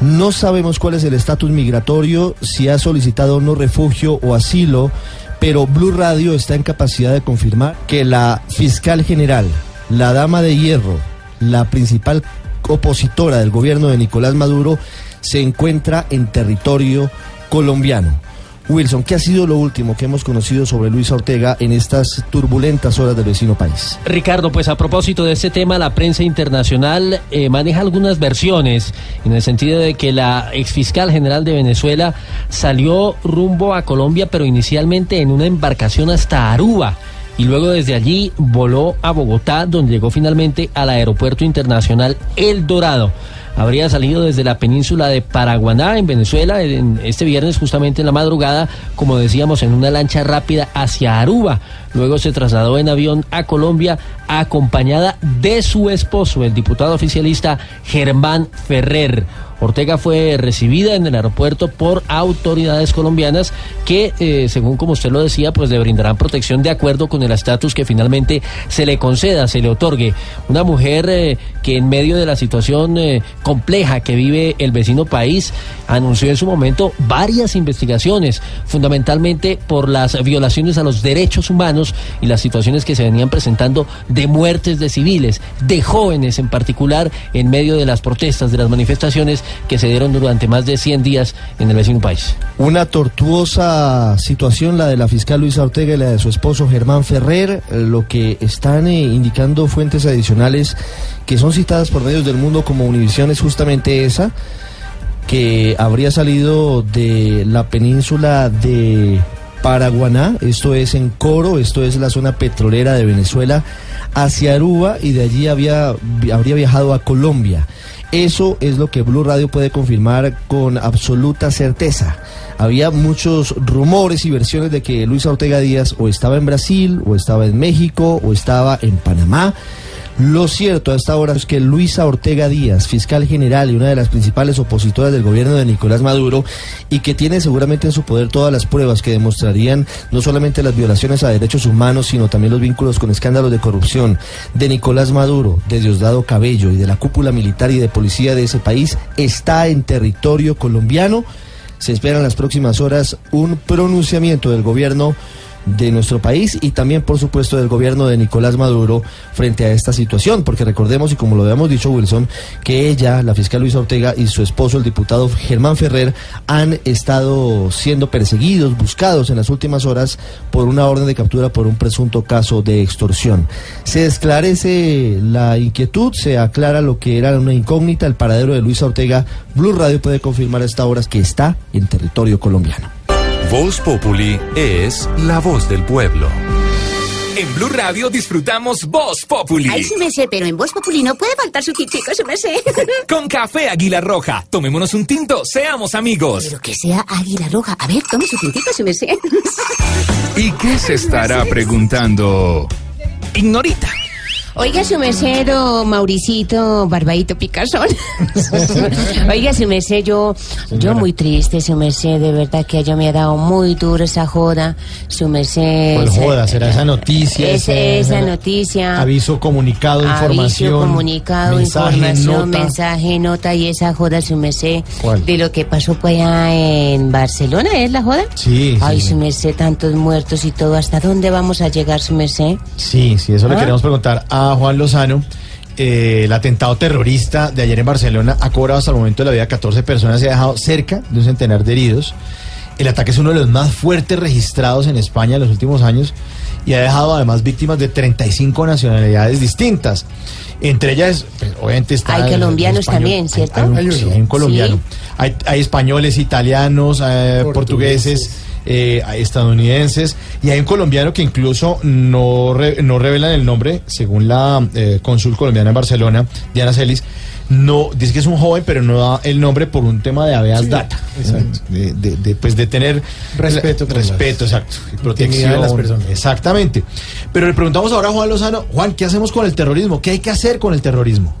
No sabemos cuál es el estatus migratorio, si ha solicitado o no refugio o asilo, pero Blue Radio está en capacidad de confirmar que la fiscal general, la dama de hierro, la principal opositora del gobierno de Nicolás Maduro, se encuentra en territorio colombiano. Wilson, ¿qué ha sido lo último que hemos conocido sobre Luisa Ortega en estas turbulentas horas del vecino país? Ricardo, pues a propósito de este tema, la prensa internacional eh, maneja algunas versiones en el sentido de que la exfiscal general de Venezuela salió rumbo a Colombia, pero inicialmente en una embarcación hasta Aruba y luego desde allí voló a Bogotá, donde llegó finalmente al aeropuerto internacional El Dorado. Habría salido desde la península de Paraguaná, en Venezuela, en este viernes justamente en la madrugada, como decíamos, en una lancha rápida hacia Aruba. Luego se trasladó en avión a Colombia acompañada de su esposo, el diputado oficialista Germán Ferrer. Ortega fue recibida en el aeropuerto por autoridades colombianas que, eh, según como usted lo decía, pues le brindarán protección de acuerdo con el estatus que finalmente se le conceda, se le otorgue. Una mujer eh, que en medio de la situación eh, compleja que vive el vecino país anunció en su momento varias investigaciones, fundamentalmente por las violaciones a los derechos humanos y las situaciones que se venían presentando de muertes de civiles, de jóvenes en particular, en medio de las protestas, de las manifestaciones que se dieron durante más de 100 días en el vecino país. Una tortuosa situación la de la fiscal Luisa Ortega y la de su esposo Germán Ferrer, lo que están eh, indicando fuentes adicionales que son citadas por medios del mundo como Univisión es justamente esa. que habría salido de la península de Paraguaná, esto es en Coro, esto es la zona petrolera de Venezuela, hacia Aruba y de allí había, habría viajado a Colombia. Eso es lo que Blue Radio puede confirmar con absoluta certeza. Había muchos rumores y versiones de que Luisa Ortega Díaz o estaba en Brasil, o estaba en México, o estaba en Panamá. Lo cierto a esta hora es que Luisa Ortega Díaz, fiscal general y una de las principales opositoras del gobierno de Nicolás Maduro, y que tiene seguramente en su poder todas las pruebas que demostrarían no solamente las violaciones a derechos humanos, sino también los vínculos con escándalos de corrupción de Nicolás Maduro, de Diosdado Cabello y de la cúpula militar y de policía de ese país, está en territorio colombiano. Se espera en las próximas horas un pronunciamiento del gobierno de nuestro país y también, por supuesto, del gobierno de Nicolás Maduro frente a esta situación, porque recordemos, y como lo habíamos dicho, Wilson, que ella, la fiscal Luisa Ortega, y su esposo, el diputado Germán Ferrer, han estado siendo perseguidos, buscados en las últimas horas por una orden de captura por un presunto caso de extorsión. Se esclarece la inquietud, se aclara lo que era una incógnita, el paradero de Luisa Ortega. Blue Radio puede confirmar a esta hora que está en territorio colombiano. Voz Populi es la voz del pueblo. En Blue Radio disfrutamos Voz Populi. Ay, sí me sé, pero en Voz Populi no puede faltar su tintico, sí me sé. Con café Águila Roja. Tomémonos un tinto, seamos amigos. Pero que sea Águila Roja. A ver, tome su tintico, sí me sé. ¿Y qué se estará preguntando? Ignorita. Oiga, su mesero, Mauricito, Barbaito Picazón. Oiga, su mesero, yo, yo muy triste, su mesero, de verdad que ella me ha dado muy duro esa joda. Su mesero. ¿Cuál joda? ¿Será esa noticia? Es, ese- esa noticia. Aviso, comunicado, información. Aviso, comunicado, mensaje, información, nota. mensaje, nota y esa joda, su ¿Cuál? de lo que pasó allá en Barcelona, ¿es la joda? Sí, Ay, sí. su mesé, tantos muertos y todo, ¿hasta dónde vamos a llegar, su mesé? Sí, sí, eso le ¿Ah? queremos preguntar a Juan Lozano. Eh, el atentado terrorista de ayer en Barcelona ha cobrado hasta el momento de la vida a 14 personas y ha dejado cerca de un centenar de heridos. El ataque es uno de los más fuertes registrados en España en los últimos años y ha dejado además víctimas de 35 nacionalidades distintas. Entre ellas, pues, obviamente está... Hay el- el colombianos español. también, ¿cierto? Hay, hay un, sí, hay un colombiano. Sí. Hay, hay españoles, italianos, eh, portugueses, eh, estadounidenses y hay un colombiano que incluso no, re- no revelan el nombre, según la eh, cónsul colombiana en Barcelona, Diana Celis. No, dice que es un joven, pero no da el nombre por un tema de habeas data. exacto. De, de- de, pues de tener Respeto por respeto, las- exacto. y protección de las personas. Exactamente. Pero le preguntamos ahora a Juan Lozano, Juan, ¿qué hacemos con el terrorismo? ¿Qué hay que hacer con el terrorismo?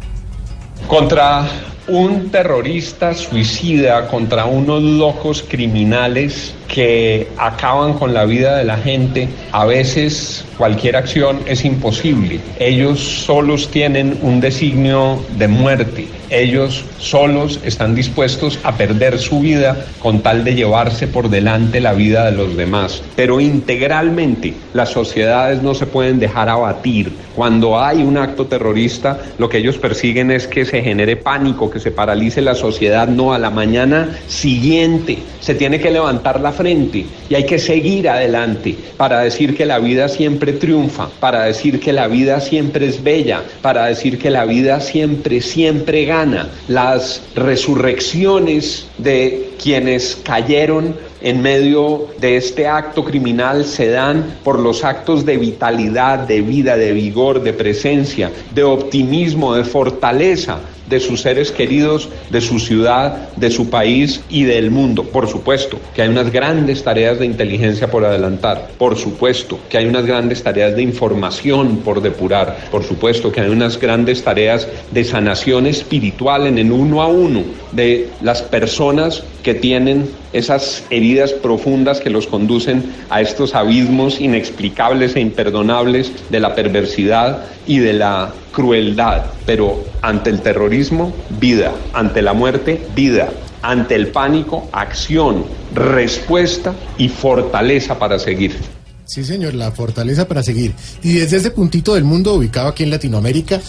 contra un terrorista suicida, contra unos locos criminales que acaban con la vida de la gente, a veces cualquier acción es imposible. Ellos solos tienen un designio de muerte. Ellos solos están dispuestos a perder su vida con tal de llevarse por delante la vida de los demás. Pero integralmente las sociedades no se pueden dejar abatir. Cuando hay un acto terrorista, lo que ellos persiguen es que se genere pánico, se paralice la sociedad. No, a la mañana siguiente se tiene que levantar la frente y hay que seguir adelante para decir que la vida siempre triunfa, para decir que la vida siempre es bella, para decir que la vida siempre, siempre gana. Las resurrecciones de quienes cayeron en medio de este acto criminal se dan por los actos de vitalidad, de vida, de vigor, de presencia, de optimismo, de fortaleza de sus seres queridos, de su ciudad, de su país y del mundo. Por supuesto que hay unas grandes tareas de inteligencia por adelantar, por supuesto que hay unas grandes tareas de información por depurar, por supuesto que hay unas grandes tareas de sanación espiritual en el uno a uno de las personas que tienen esas heridas profundas que los conducen a estos abismos inexplicables e imperdonables de la perversidad y de la crueldad. Pero ante el terrorismo, vida. Ante la muerte, vida. Ante el pánico, acción, respuesta y fortaleza para seguir. Sí, señor, la fortaleza para seguir. Y desde ese puntito del mundo ubicado aquí en Latinoamérica,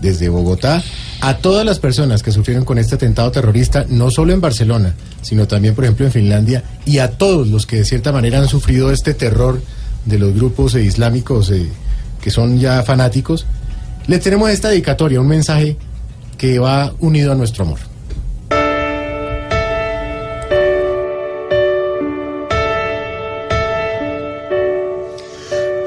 desde Bogotá, a todas las personas que sufrieron con este atentado terrorista, no solo en Barcelona, sino también, por ejemplo, en Finlandia, y a todos los que de cierta manera han sufrido este terror de los grupos eh, islámicos eh, que son ya fanáticos, le tenemos esta dedicatoria, un mensaje que va unido a nuestro amor.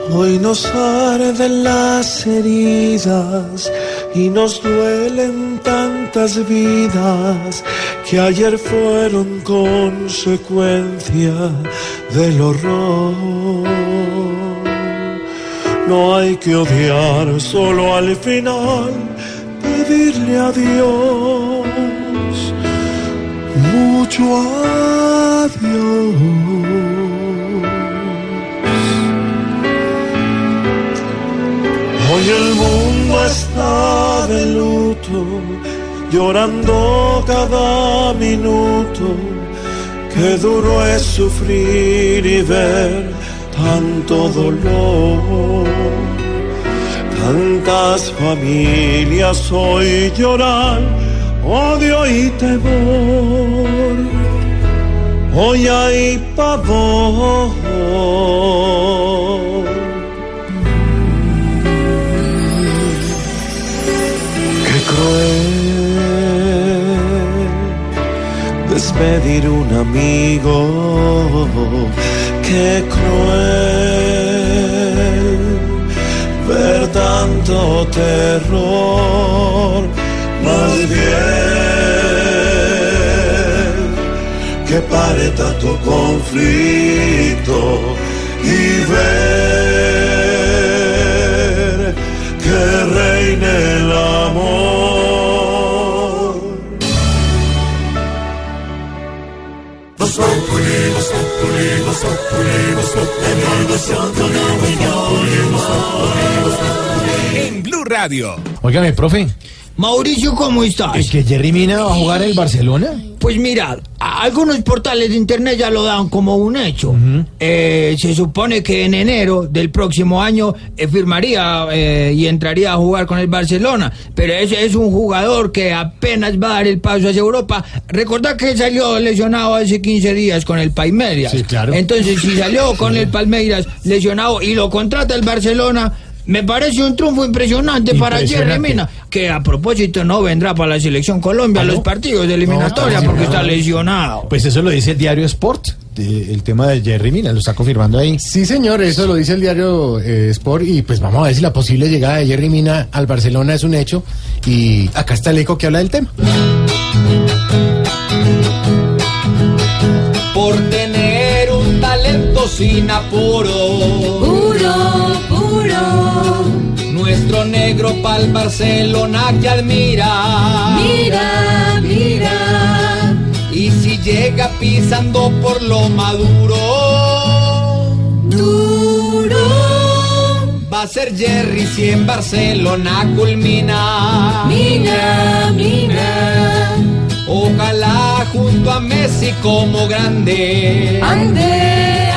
Hoy nos arden las heridas y nos duelen tantas vidas que ayer fueron consecuencia del horror. No hay que odiar, solo al final pedirle a Dios mucho adiós. Hoy el mundo está de luto, llorando cada minuto. Qué duro es sufrir y ver tanto dolor. Tantas familias hoy lloran, odio y temor. Hoy hay pavor. Qué cruel despedir un amigo. Qué cruel ver tanto terror. Más bien que pare tanto conflicto y ver que reine el En Blue Radio. Óigame, profe. Mauricio, ¿cómo estás? ¿Es que Jerry Mina va a jugar en el Barcelona? Pues mira, algunos portales de internet ya lo dan como un hecho. Eh, se supone que en enero del próximo año eh, firmaría eh, y entraría a jugar con el Barcelona. Pero ese es un jugador que apenas va a dar el paso hacia Europa. Recordad que salió lesionado hace 15 días con el Palmeiras. Sí, claro. Entonces, si salió con el Palmeiras lesionado y lo contrata el Barcelona. Me parece un triunfo impresionante, para Jerry. Mina, que a propósito no vendrá para la selección Colombia a los partidos de eliminatoria No, porque está lesionado. Pues eso lo dice el diario Sport, de- el tema de Jerry Mina, lo está confirmando ahí. Sí, señor, eso lo dice el diario eh, Sport y pues vamos a ver si la posible llegada de Jerry Mina al Barcelona es un hecho y acá está el eco que habla del tema. por tener un talento sin apuro. Nuestro negro pa'l Barcelona que admira. Mira, mira. Y si llega pisando por lo maduro. Duro. Va a ser Jerry si en Barcelona culmina. Mina, mina. Ojalá junto a Messi como grande. Ande, ande.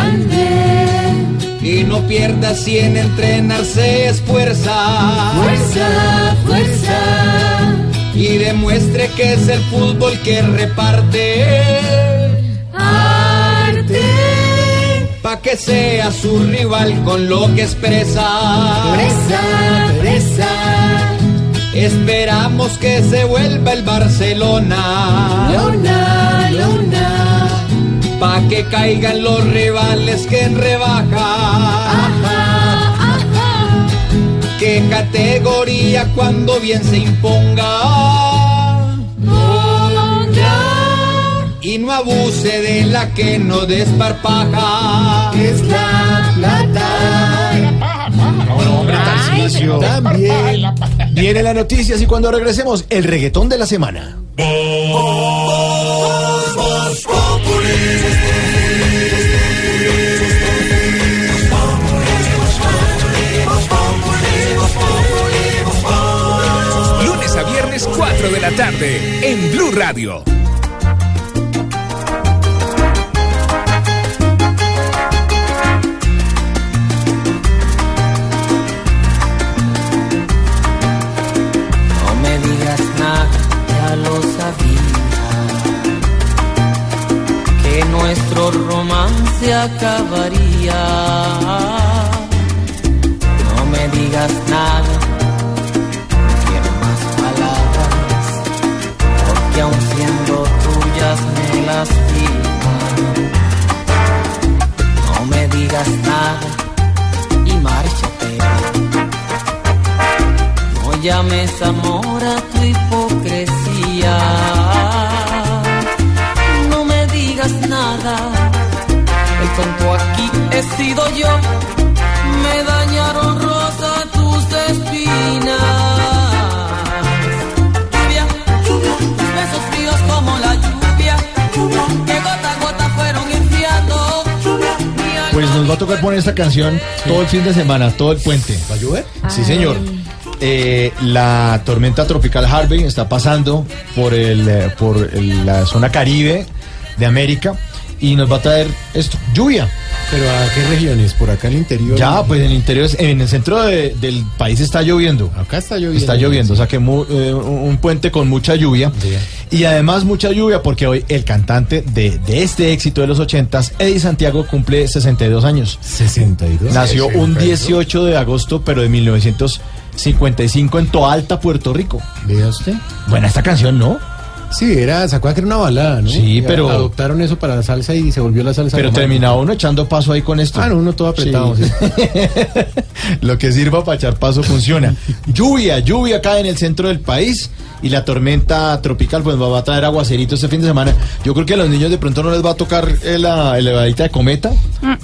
Y no pierda si en entrenarse es fuerza. Fuerza, fuerza. Y demuestre que es el fútbol que reparte. Arte. Pa' que sea su rival con lo que expresa. Presa, presa. Esperamos que se vuelva el Barcelona. Luna, luna. Que caigan los rivales que en rebaja. Que categoría cuando bien se imponga. Y no abuse de la que no desparpaja. Es la plata. También vienen las noticias y cuando regresemos, el reggaetón de la semana. 4 de la tarde en Blue Radio. No me digas nada, ya lo sabía. Que nuestro romance acabaría. No me digas nada, que aun siendo tuyas me las lastiman. No me digas nada y márchate. No llames amor a tu hipocresía. No me digas nada. El tonto aquí he sido yo. Me dañaron. A tocar poner esta canción todo el fin de semana, todo el puente. ¿Va a llover? Sí, señor. Eh, la tormenta tropical Harvey está pasando por, el, eh, por el- la zona caribe de América y nos va a traer esto, lluvia. ¿Pero a qué regiones? ¿Por acá el interior? Ya, pues en el interior, en el centro de- del país está lloviendo. Acá está lloviendo. Está lloviendo, o sea que mu- eh, un puente con mucha lluvia. Y además mucha lluvia porque hoy el cantante de, de este éxito de los ochentas, Eddie Santiago, cumple 62 años. 62. Nació un 62. 18 de agosto, pero de 1955 en Toalta, Puerto Rico. Vea usted. Buena esta canción, ¿no? Sí, era, ¿se acuerda que era una balada, no? Sí, Y pero- Adoptaron eso para la salsa y se volvió la salsa. Pero terminaba uno echando paso ahí con esto. Ah, no, uno todo apretado. Sí. sí. Lo que sirva para echar paso funciona. lluvia, lluvia acá en el centro del país y la tormenta tropical pues va a traer aguacerito este fin de semana. Yo creo que a los niños de pronto no les va a tocar eh, la elevadita de cometa.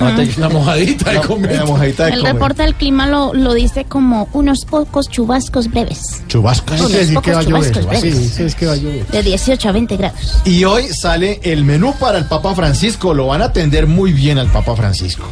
Va a tener- La mojadita de cometa. La mojadita de El cometa. reporte del clima lo, lo dice como unos pocos chubascos breves, Chubascos. Decir que va a pocos llover. chubascos Sí, breves. eso es que va a llover. de 18 a 20 grados. Y hoy sale el menú para el Papa Francisco. Lo van a atender muy bien al Papa Francisco.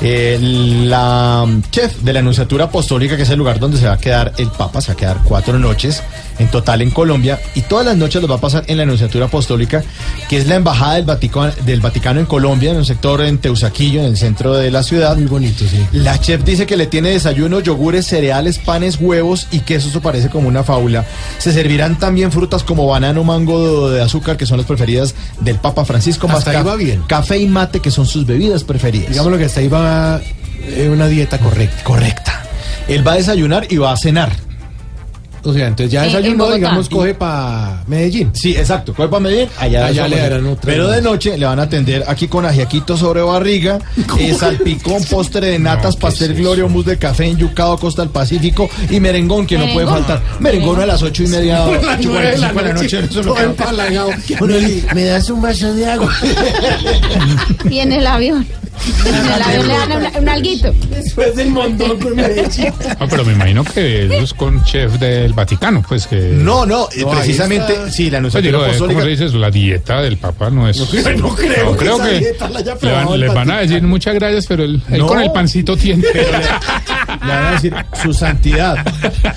La chef de la Anunciatura Apostólica, que es el lugar donde se va a quedar el Papa, se va a quedar cuatro noches en total en Colombia y todas las noches los va a pasar en la Anunciatura Apostólica, que es la embajada del Vaticano, del Vaticano en Colombia, en un sector en Teusaquillo, en el centro de la ciudad. Muy bonito, sí. La chef dice que le tiene desayuno, yogures, cereales, panes, huevos y queso. Eso parece como una fábula. Se servirán también frutas como banano, mango de azúcar, que son las preferidas del Papa Francisco. Hasta ahí ca- va bien. Café y mate, que son sus bebidas preferidas. Digámoslo que hasta ahí va eh, una dieta correcta. Correcta. Él va a desayunar y va a cenar. O sea, entonces ya Eh, en desayunó, Bogotá. digamos, coge para Medellín. Sí, exacto. Coge para Medellín, allá, Allá le darán otra Pero de noche le van a atender aquí con ajiaquito sobre barriga, eh, salpicón, postre de natas, pastel gloria, mousse de café, yucado, costa del Pacífico y merengón, que no puede faltar. Merengón a las ocho y media. De la cinco de la noche, es ¿Me das un vaso de agua? Y en el avión. Un, alguito. Después del montón con Medellín. Ah, pero me imagino que eso es con chef del Vaticano, pues que... No, no, No, precisamente, está. sí, la Pues anunciatura digo, eh, ¿cómo apostólica. se dice eso? La dieta del Papa no es... No creo- no creo que esa que dieta la haya le van, el les van a decir muchas gracias, pero él, él No. con el pancito tiene. Le van a decir, su santidad,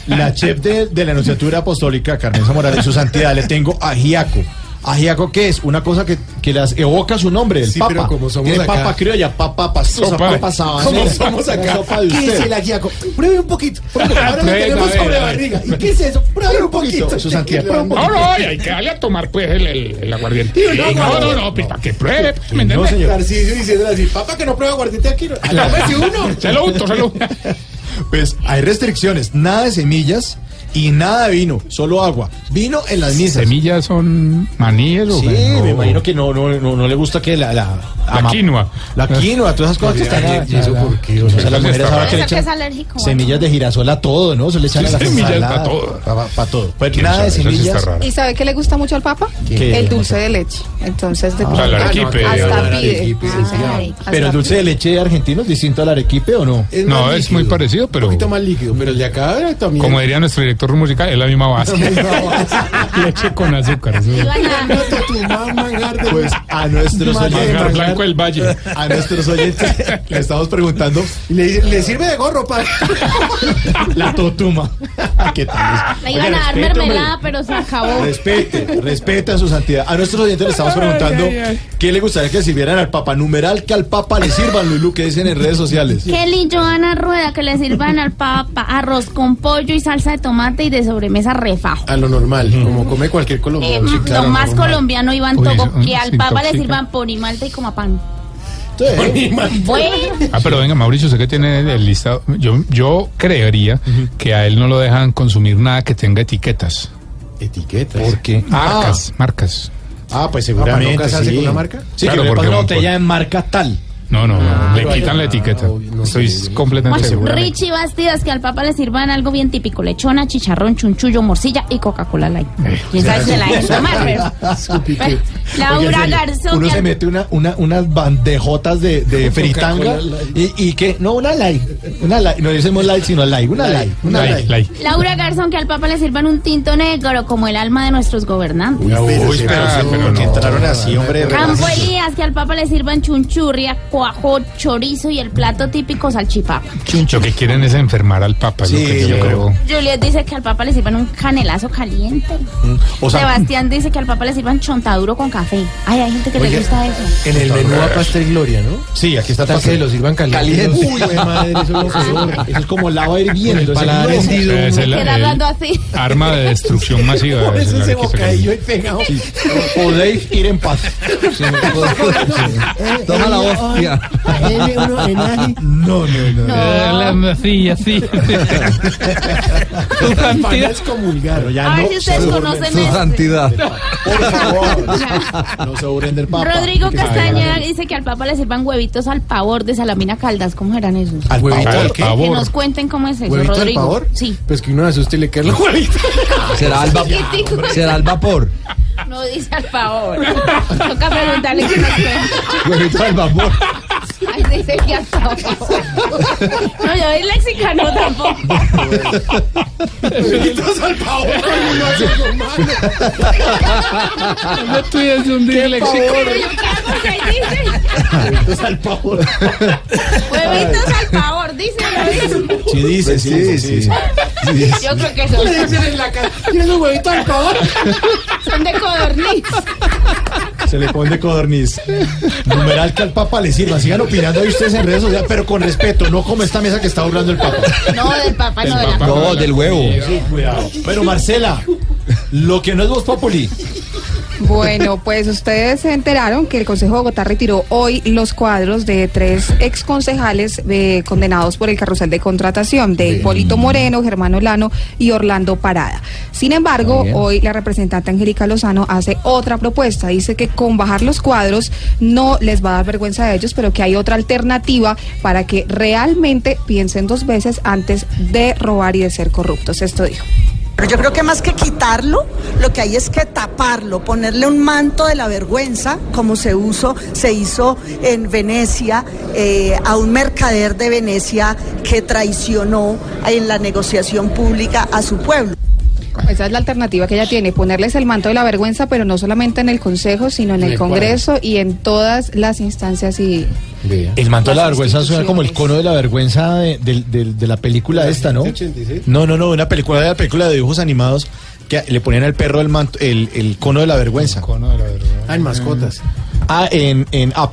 la chef de, de la Anunciatura Apostólica, Carmen Morales, su santidad, le tengo ajiaco. ¿Ajiaco qué es? Una cosa que, que las evoca su nombre, el Sí, papa. pero como somos acá- papa criolla, papa pastosa, Sopa. papa sabanera. ¿Cómo somos la acá? sopa de ¿Qué es el ajiaco? Pruebe un poquito. Pruebe. Ahora lo tenemos a ver, sobre a ver. barriga. ¿Y qué es eso? Pruebe un poquito. Santidad, pruebe un No, no, y hay que darle a tomar pues el, el, el aguardiente. No, aguardiente. no, no, pues para que pruebe, pues, ¿me No, entiende? señor. Narciso diciendo así, papá que no prueba aguardiente aquí. Tómese uno. Se lo unto, se lo unto. Pues hay restricciones, nada de semillas y nada de vino, solo agua. Vino en las misas. ¿Semillas son maníes o Sí, o- me imagino que no, no, no, no le gusta que la... La, ama- quinoa. La quinoa, todas esas cosas que están... ¿Y eso por qué? O sea, las mujeres ahora que le echan es alérgico. semillas de girasol a todo, ¿no? Se le echan a las semillas ensaladas, pa' todo. pa- pa' todo. Pues ¿Quién nada de semillas. ¿Y sabe qué le gusta mucho al Papa? ¿Qué? El dulce de leche. Entonces, de sea, el arequipe. hasta pide. arequipe, Sí, sí, sí, Ay, hasta Pero el dulce de leche argentino es distinto al arequipe o no? Es No, es muy parecido, pero- Un poquito más líquido, pero el de acá también. Como diría nuestro director musical, es la misma base. Leche con azúcar. Pues a nuestros oyentes, blanco del valle. a nuestros oyentes le estamos preguntando le, sirve de gorro para. la totuma. ¿Qué tal? Le iban a dar respete, hombre. mermelada, pero se acabó. Respete, respete a su santidad. A nuestros oyentes le estamos preguntando Ay, ay, ay. qué le gustaría que sirvieran al Papa. Numeral que al Papa le sirvan, Lulu, que dicen en redes sociales. Kelly Joana Rueda que le sirvan al papa arroz con pollo y salsa de tomate y de sobremesa refajo. A lo normal, como come cualquier Eh, colombiano. sí, claro, lo más normal. colombiano Iván Uy, Togo, que al papa le sirvan por y malta y como pan. Sí. Bueno, Ah, pero venga, Mauricio, sé que tiene el listado. Yo, yo creería que a él no lo dejan consumir nada que tenga etiquetas. Etiquetas. ¿Por qué? Marcas, marcas. Ah, pues ¿para no seguramente. casarse sí. con una marca? Sí, Claro, que le porque pasa una un- botella en marca tal. No, no, Ah, le quitan la etiqueta. Estoy completamente seguro. Richie Bastidas, que al papa le sirvan algo bien típico: lechona, chicharrón, chunchullo, morcilla y Coca-Cola Light. Quién sabe si se la dejen tomar, pero. pero Laura Garzón. Uno que se al- mete una, una, unas bandejotas de, de fritanga y, y que, no, una light, una light, no decimos light, sino light, una light, una light. Laura Garzón, que al papa le sirvan un tinto negro como el alma de nuestros gobernantes. Uy, pero, pero que entraron así, hombre. Campo Elías, que al papa le sirvan chunchurria, cuajo, chorizo y el plato típico salchipapa. Lo que quieren es enfermar al Papa. Sí, lo que yo creo. Juliet dice que al papa le sirvan un canelazo caliente. O sea, Sebastián dice que al papa le sirvan chontaduro con café. Ay, hay gente que le gusta eso. En el menú a pasta y gloria, ¿no? Sí, aquí está Tal pastel. que lo sirvan caliente. Caliente. Uy, madre, eso es lo peor. Eso es como lava hirviendo. El. Es el- el hablando así. arma de destrucción masiva. Por es eso el ese arequipe bocadillo caliente. pegado. Podéis ir en paz. Toma la hostia. No, no, no. Eh, Sí, así. Tu santidad es comulgar. Pero ya A ver no si ustedes conocen burlen. esto. santidad. Por favor. No se burlen del papa. Rodrigo Castañeda dice que al papa le sirvan huevitos al pavor de Salamina Caldas. ¿Cómo eran esos? Al Huevito pavor. al qué? Que Pavor. nos cuenten cómo es eso, ¿Huevito al Rodrigo. pavor? Sí. Pues que uno de asuste y le queda el huevito. Será al, vapor. Será al vapor. No dice al favor. Toca preguntarle que nos cuente. Huevito al vapor. Ay, dice que al favor. No, yo soy léxica, no tampoco. Huevitos al malo. No estudias un qué ahí dice. Huevitos al pavor. Huevitos al favor, dice o no dice. Sí dice, sí, sí, sí. Yo creo que son, Le dicen en la cara. ¿Tienes un huevito al pavor? son de codorniz. Se le pone de codorniz. Numeral que al papa le sirva. Sigan opinando ahí ustedes en redes sociales, pero con respeto, no como esta mesa que está burlando el papa. No, del papá, no de la No, del huevo. Sí, cuidado. Bueno, Marcela, lo que no es Voz Populi. Bueno, pues ustedes se enteraron que el Consejo de Bogotá retiró hoy los cuadros de tres exconcejales eh, condenados por el carrusel de contratación de Hipólito Moreno, Germano Lano y Orlando Parada. Sin embargo, Bien. hoy la representante Angélica Lozano hace otra propuesta. Dice que con bajar los cuadros no les va a dar vergüenza a ellos, pero que hay otra alternativa para que realmente piensen dos veces antes de robar y de ser corruptos. Esto dijo. Yo creo que más que quitarlo, lo que hay es que taparlo, ponerle un manto de la vergüenza, como se, uso, se hizo en Venecia, eh, a un mercader de Venecia que traicionó en la negociación pública a su pueblo. Esa es la alternativa que ella tiene, ponerles el manto de la vergüenza, pero no solamente en el Consejo, sino en En el el Congreso y en todas las instancias y... El manto de la vergüenza suena como el cono de la vergüenza de, de- de- de la película esta, ¿no? 86. No, no, no, una película de la película de dibujos animados que le ponían al perro el manto, el, el cono de la vergüenza. Ah, en mascotas. Ah, en, en Up.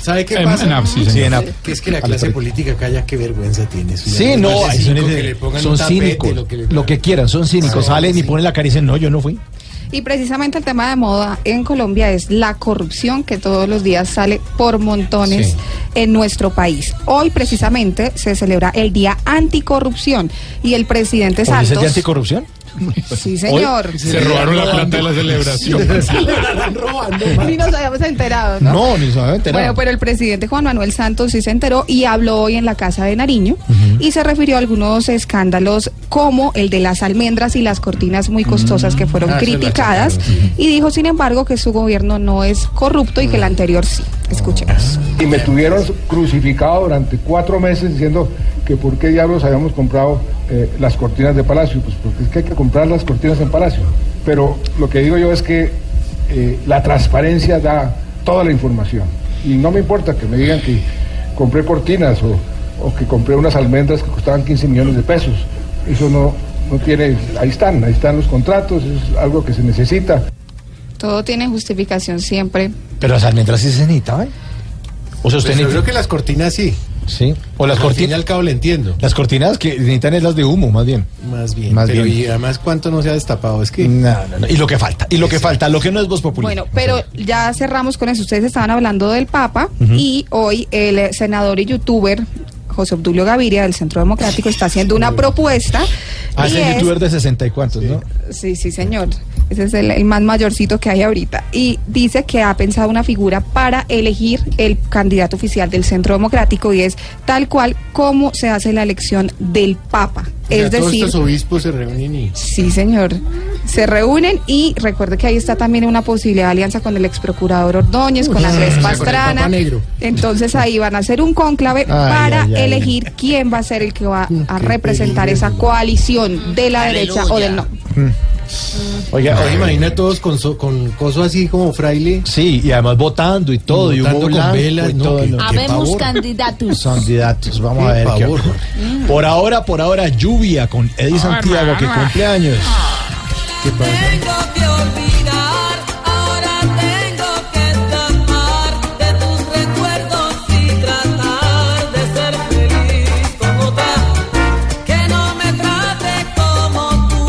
¿Sabe qué pasa? en App, sí, Sí, señor. en App. Que es que la clase la- política calla qué vergüenza tiene. eso Sí, no, son, cínicos. lo que le- Lo que quieran, son cínicos. Sí, Salen y ponen la cara y dicen, no, yo no fui. Y precisamente el tema de moda en Colombia es la corrupción que todos los días sale por montones Sí. en nuestro país. Hoy precisamente se celebra el Día Anticorrupción y el presidente ¿Hoy es el Santos... de anticorrupción? Sí, señor. Se robaron la plata de la celebración. Ni nos habíamos enterado, ¿no? No, ni se había enterado. Bueno, pero el presidente Juan Manuel Santos sí se enteró y habló hoy en la Casa de Nariño y se refirió a algunos escándalos como el de las almendras y las cortinas muy costosas que fueron Ah, se criticadas y dijo, sin embargo, que su gobierno no es corrupto y que el anterior sí. Escuchemos. Y me tuvieron crucificado durante cuatro meses diciendo que por qué diablos habíamos comprado eh, las cortinas de Palacio. Pues porque es que hay que comprar las cortinas en Palacio. Pero lo que digo yo es que eh, la transparencia da toda la información. Y no me importa que me digan que compré cortinas o, o que compré unas almendras que costaban 15 millones de pesos. Eso no, no tiene, ahí están, ahí están los contratos, es algo que se necesita. Todo tiene justificación siempre. Pero las almendras sí se necesitaban. O sea, usted Pues yo creo que las cortinas sí. Sí. O las cortinas. al cabo le entiendo. Las cortinas que necesitan es las de humo, más bien. Más bien. Más pero bien. y además, ¿cuánto no se ha destapado? Es que. No, no, no. Y lo que falta. Y lo que falta. Lo que no es voz popular. Bueno, pero ya cerramos con eso. Ustedes estaban hablando del Papa y hoy el senador y youtuber José Obdulio Gaviria del Centro Democrático está haciendo una propuesta Ah, Y ese es- youtuber de sesenta y cuantos, ¿no? Sí, sí, señor. Ese es el, el más mayorcito que hay ahorita. Y dice que ha pensado una figura para elegir el candidato oficial del Centro Democrático y es tal cual como se hace la elección del Papa. O sea, es todos decir, estos obispos se reúnen y... sí, señor. Se reúnen y recuerde que ahí está también una posibilidad de alianza con el ex procurador Ordóñez, con Uy, Andrés con Pastrana. Negro. Entonces ahí van a hacer un cónclave para ay, ay. elegir quién va a ser el que va a representar esa coalición de la derecha o del no. Oiga, oye, imagina todos con, so- con coso así como fraile. Sí, y además votando y todo, y, Votando humo con blanco velas, y no, todo. ¿no? Habemos candidatos. Candidatos, vamos a ver qué ocurre. Por ahora, por ahora, lluvia con Eddie Santiago, que cumple años. ¿Qué pasa? Tengo que olvidar, ahora tengo que escapar de tus recuerdos y tratar de ser feliz con otra que no me trate como tú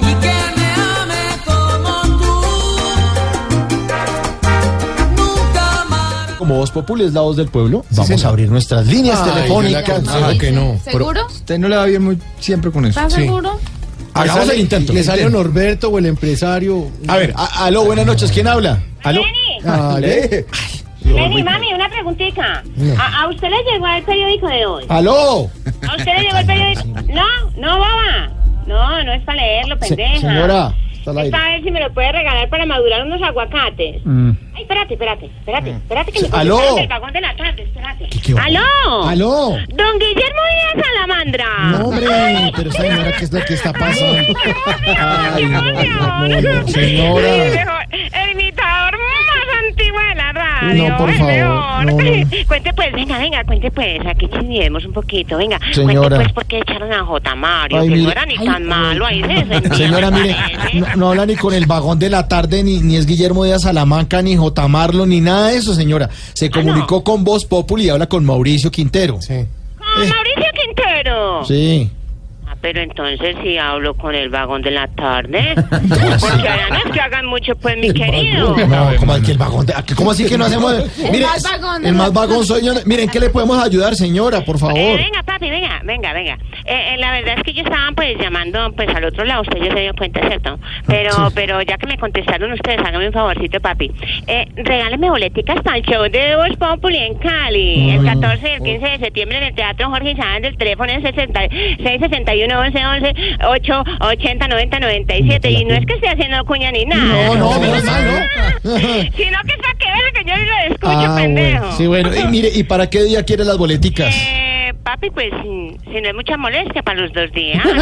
y que me ame como tú. Nunca más. Como Voz Populi es la voz del pueblo, vamos a abrir nuestras líneas Ay, yo la telefónicas. aconsejo que no. ¿Seguro? Usted no le va bien muy siempre con eso. ¿Estás Sí. seguro? Hagamos sale- el intento. Le sale. Norberto o el empresario. A ver, a- aló, buenas noches, ¿quién habla? Aló. Ale. Lenny, mami, una preguntita. ¿A, a usted le llegó el periódico de hoy? Aló. ¿A usted le llegó el periódico? No, no, boba. No, no es para leerlo, Se- pendeja. señora, está al Es aire. para ver si me lo puede regalar para madurar unos aguacates. Mm. Ay, espérate, espérate, espérate, espérate que me Aló. contestaron del vagón de la tarde, espérate. qué va? ¡Aló! Aló. Don Guillermo Salamandra. No, hombre, pero señora, ¿qué es lo que está pasando? Ay, no, no, no, señora. El imitador más antiguo de la radio. No, por favor, mejor. no, no. Cuente pues, venga, venga, cuente pues, aquí chismeemos un poquito, venga. Señora. Cuente pues por qué echaron a J. Mario, Ay, que no era ni tan malo, ahí se defendía, Señora, mire, parece. no, no habla ni con el vagón de la tarde, ni, ni es Guillermo de Salamanca, ni J. Marlo, ni nada de eso, señora. Se comunicó con Voz Populi y habla con Mauricio Quintero. Sí. Con Mauricio Quintero. Sí. Ah, pero entonces sí hablo con el vagón de la tarde. Porque allá no es que hagan mucho, pues, mi querido. No, ¿cómo, que el vagón de- ¿cómo así que no hacemos? El Mire, más vagón el más vagón soy yo. Miren, ¿qué le podemos ayudar, señora, por Eh, favor? venga, papi, venga, venga, venga. Eh, eh, la verdad es que yo estaba pues llamando pues al otro lado, usted ya se dio cuenta, ¿cierto? Pero, Sí. pero ya que me contestaron ustedes, hágame un favorcito, papi. Eh, regáleme boleticas para el show de Voz Populi en Cali, el Ay, 14 y el 15 de septiembre en el Teatro Jorge Sáenz del teléfono es 60 661 11 11 8 80 90 97 y no es que esté haciendo cuña ni nada. No, no, menos mal, ¿no? Sino que es para que vean que yo ni lo escucho, Ah, pendejo. bueno. Sí, bueno. Y mire, ¿y para qué día quiere las boleticas? Eh, papi, pues si no es mucha molestia para los dos días.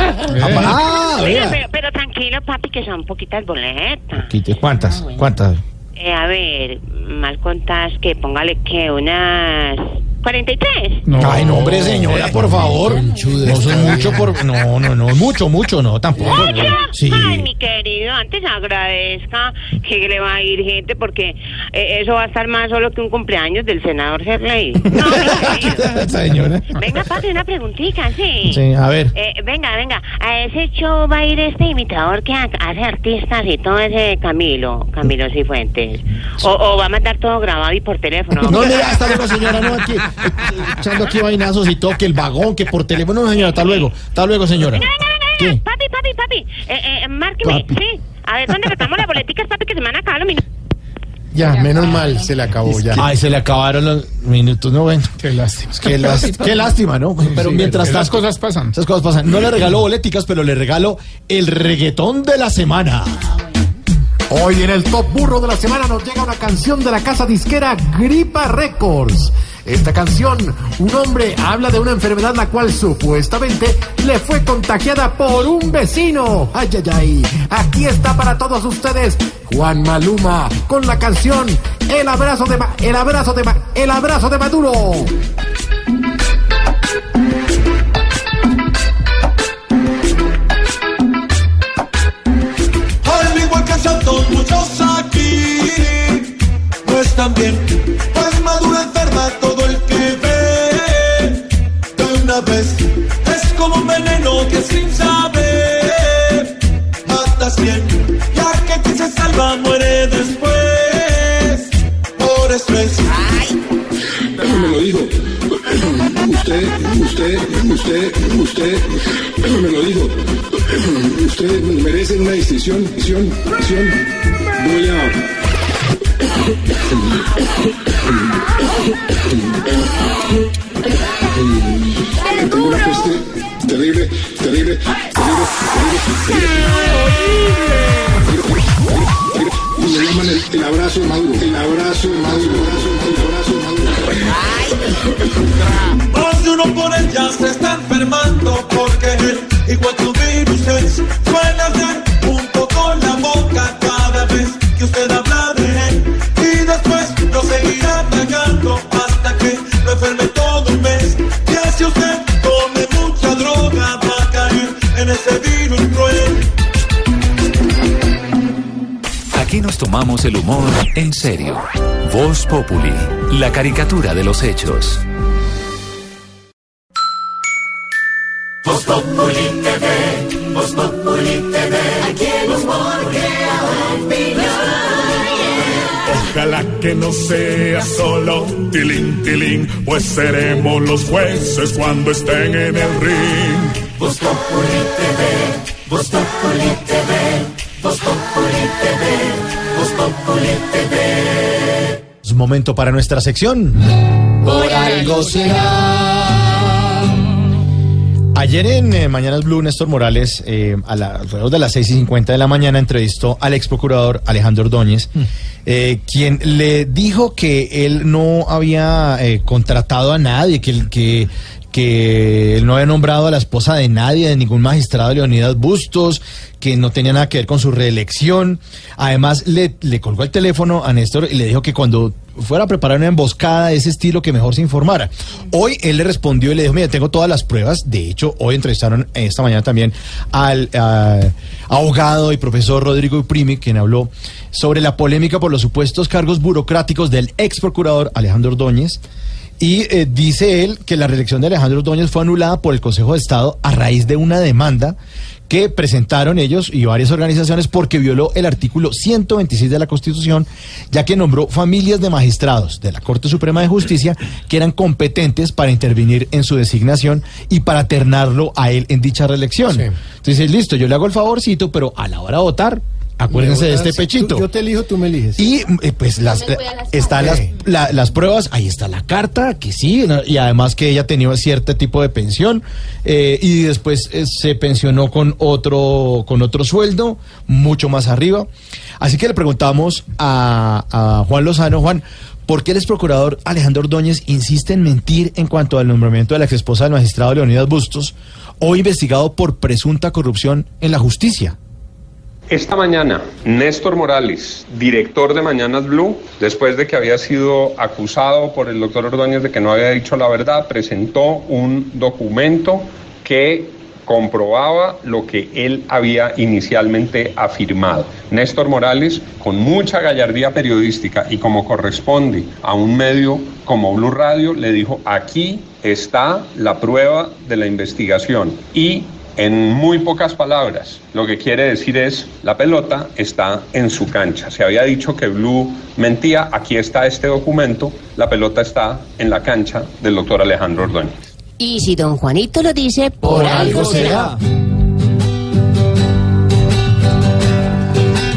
Ah, Oiga, vea. pero, pero tranquilo, papi, que son poquitas boletas. ¿Cuántas? ¿Cuántas? Eh, a ver, mal contas que póngale que unas 43. Ay, no, hombre, señora, por favor. No son mucho por. No, no, no, mucho, mucho, no, tampoco. ¿Mucho? Sí. Ay, mi querido, antes agradezca que le va a ir gente porque eh, eso va a estar más solo que un cumpleaños del senador Serley. No, mi querido. Señora. Venga, papi, una preguntita, sí. Sí, a ver. Eh, venga, venga, a ese show va a ir este imitador que ha- hace artistas y todo ese Camilo, Camilo Cifuentes. O, o va a mandar todo grabado y por teléfono. No, mira, hasta luego, señora, no, aquí, echando aquí vainazos y todo, que el vagón, que por teléfono, no, señora, hasta luego, hasta luego, señora. ¿Qué? Papi, papi, papi, eh, eh, márqueme, Papi. sí. A ver, ¿dónde retamos las boleticas, papi, que se me van a acabar los minutos? Ya, menos mal, se le acabó ya. Ay, se le acabaron los minutos, no, bueno. Qué lástima. Qué, qué lástima, ¿no? Pero Sí, mientras esas tanto. cosas pasan. Esas cosas pasan. No le regalo boleticas, pero le regalo el reggaetón de la semana. Hoy en el Top Burro de la semana nos llega una canción de la casa disquera Gripa Records. Esta canción, un hombre habla de una enfermedad la cual supuestamente le fue contagiada por un vecino. Ay, ay, ay. Aquí está para todos ustedes Juan Maluma con la canción El abrazo de Ma- el abrazo de Ma- el abrazo de Maduro. Al igual que muchos aquí no están. Que sin saber mata cien. Ya que quien se salva muere después por estrés. me lo dijo. Usted, usted, usted, usted me lo dijo. Usted merece una distinción, distinción, distinción. Voy a. Tengo una cuestión terrible, terrible, terrible, terrible, terrible. Me llaman el, el abrazo de Maduro, el abrazo de Maduro, el abrazo, el abrazo de Maduro. Más de uno por el ya se está enfermando porque él, igual que un virus es, suele hacer en ese virus cruel. Aquí nos tomamos el humor en serio. Voz Populi, la caricatura de los hechos. Voz Populi TV, Voz Populi TV, aquí el humor. Ojalá que no sea solo tilín, tilín, pues seremos los jueces cuando estén en el ring. Voz Populi TV, Voz Populi TV, Voz Populi TV, Voz Populi TV. Es momento para nuestra sección. Por algo será. Ayer en eh, Mañanas Blue, Néstor Morales, eh, a la- alrededor de las 6 y 50 de la mañana, entrevistó al ex procurador Alejandro Ordóñez, eh, quien le dijo que él no había eh, contratado a nadie, que, él- que, que él no había nombrado a la esposa de nadie, de ningún magistrado Leonidas Bustos, que no tenía nada que ver con su reelección. Además, le, colgó el teléfono a Néstor y le dijo que cuando fuera a preparar una emboscada de ese estilo, que mejor se informara. Hoy él le respondió y le dijo, mira, tengo todas las pruebas. De hecho, hoy entrevistaron esta mañana también al ah, abogado y profesor Rodrigo Primi, quien habló sobre la polémica por los supuestos cargos burocráticos del ex procurador Alejandro Ordóñez. Y eh, dice él que la reelección de Alejandro Ordóñez fue anulada por el Consejo de Estado a raíz de una demanda que presentaron ellos y varias organizaciones porque violó el artículo 126 de la Constitución, ya que nombró familias de magistrados de la Corte Suprema de Justicia que eran competentes para intervenir en su designación y para ternarlo a él en dicha reelección. Entonces, listo, yo le hago el favorcito, pero a la hora de votar, acuérdense de este pechito. yo te elijo, tú me eliges. Y eh, pues las, eh, están las, la- las pruebas, ahí está la carta, que sí, y además que ella tenía cierto tipo de pensión, eh, y después eh, se pensionó con otro, con otro sueldo, mucho más arriba. Así que le preguntamos a, a Juan Lozano, Juan, ¿por qué el ex procurador Alejandro Ordóñez insiste en mentir en cuanto al nombramiento de la ex esposa del magistrado Leonidas Bustos, hoy investigado por presunta corrupción en la justicia? Esta mañana, Néstor Morales, director de Mañanas Blue, después de que había sido acusado por el doctor Ordóñez de que no había dicho la verdad, presentó un documento que comprobaba lo que él había inicialmente afirmado. Néstor Morales, con mucha gallardía periodística y como corresponde a un medio como Blue Radio, le dijo, aquí está la prueba de la investigación y en muy pocas palabras, lo que quiere decir es, la pelota está en su cancha. Se había dicho que Blue mentía, aquí está este documento, la pelota está en la cancha del doctor Alejandro Ordóñez. Y si don Juanito lo dice, por, algo será.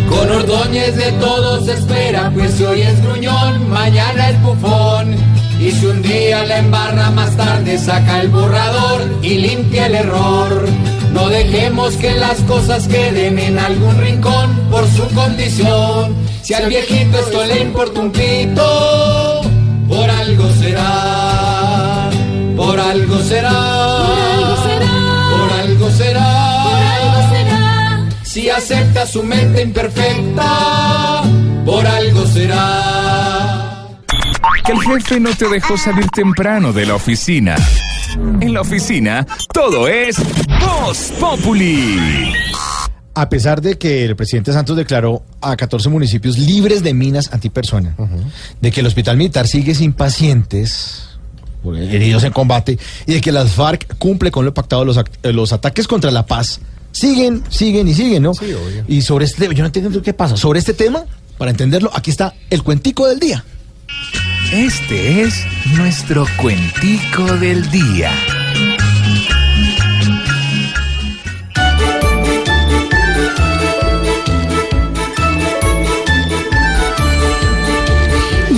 Con Ordóñez de todos se espera, pues si hoy es gruñón, mañana es bufón. Y si un día la embarra más tarde, saca el borrador y limpia el error. No dejemos que las cosas queden en algún rincón por su condición. Si al viejito esto le importa un pito, por algo será, por algo será, por algo será, Si acepta su mente imperfecta, por algo será. Que el jefe no te dejó salir temprano de la oficina. En la oficina, todo es Voz Populi. A pesar de que el presidente Santos declaró a 14 municipios libres de minas antipersona, de que el hospital militar sigue sin pacientes heridos en combate y de que las FARC cumple con lo pactado, los, eh, los ataques contra la paz siguen, siguen y siguen, ¿no? Y sobre este, yo no entiendo qué pasa. Sobre este tema, para entenderlo, aquí está el cuentico del día. Este es nuestro cuentico del día.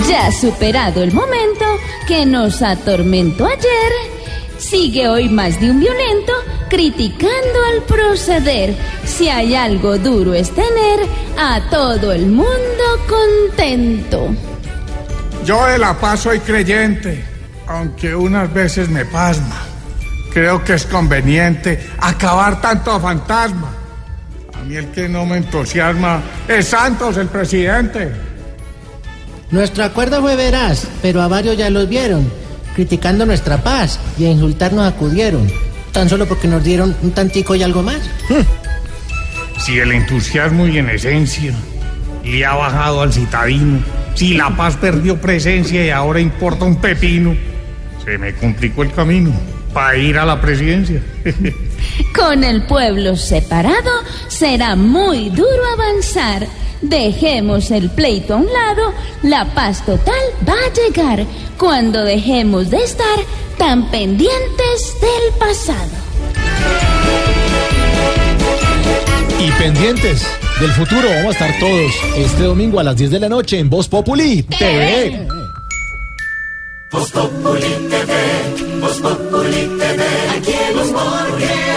Ya superado el momento que nos atormentó ayer, sigue hoy más de un violento criticando al proceder. Si hay algo duro es tener a todo el mundo contento. Yo de la paz soy creyente, aunque unas veces me pasma. Creo que es conveniente acabar tanto fantasma. A mí el que no me entusiasma es Santos, el presidente. Nuestro acuerdo fue veraz, pero a varios ya los vieron, criticando nuestra paz y a insultarnos acudieron, tan solo porque nos dieron un tantico y algo más. Si el entusiasmo y en esencia le ha bajado al citadino, si la paz perdió presencia y ahora importa un pepino, se me complicó el camino para ir a la presidencia. Con el pueblo separado será muy duro avanzar. Dejemos el pleito a un lado, la paz total va a llegar cuando dejemos de estar tan pendientes del pasado. Y pendientes del futuro, vamos a estar todos este domingo a las 10 de la noche en Voz Populi TV. Voz Populi TV, Voz Populi TV, aquí el humor crea.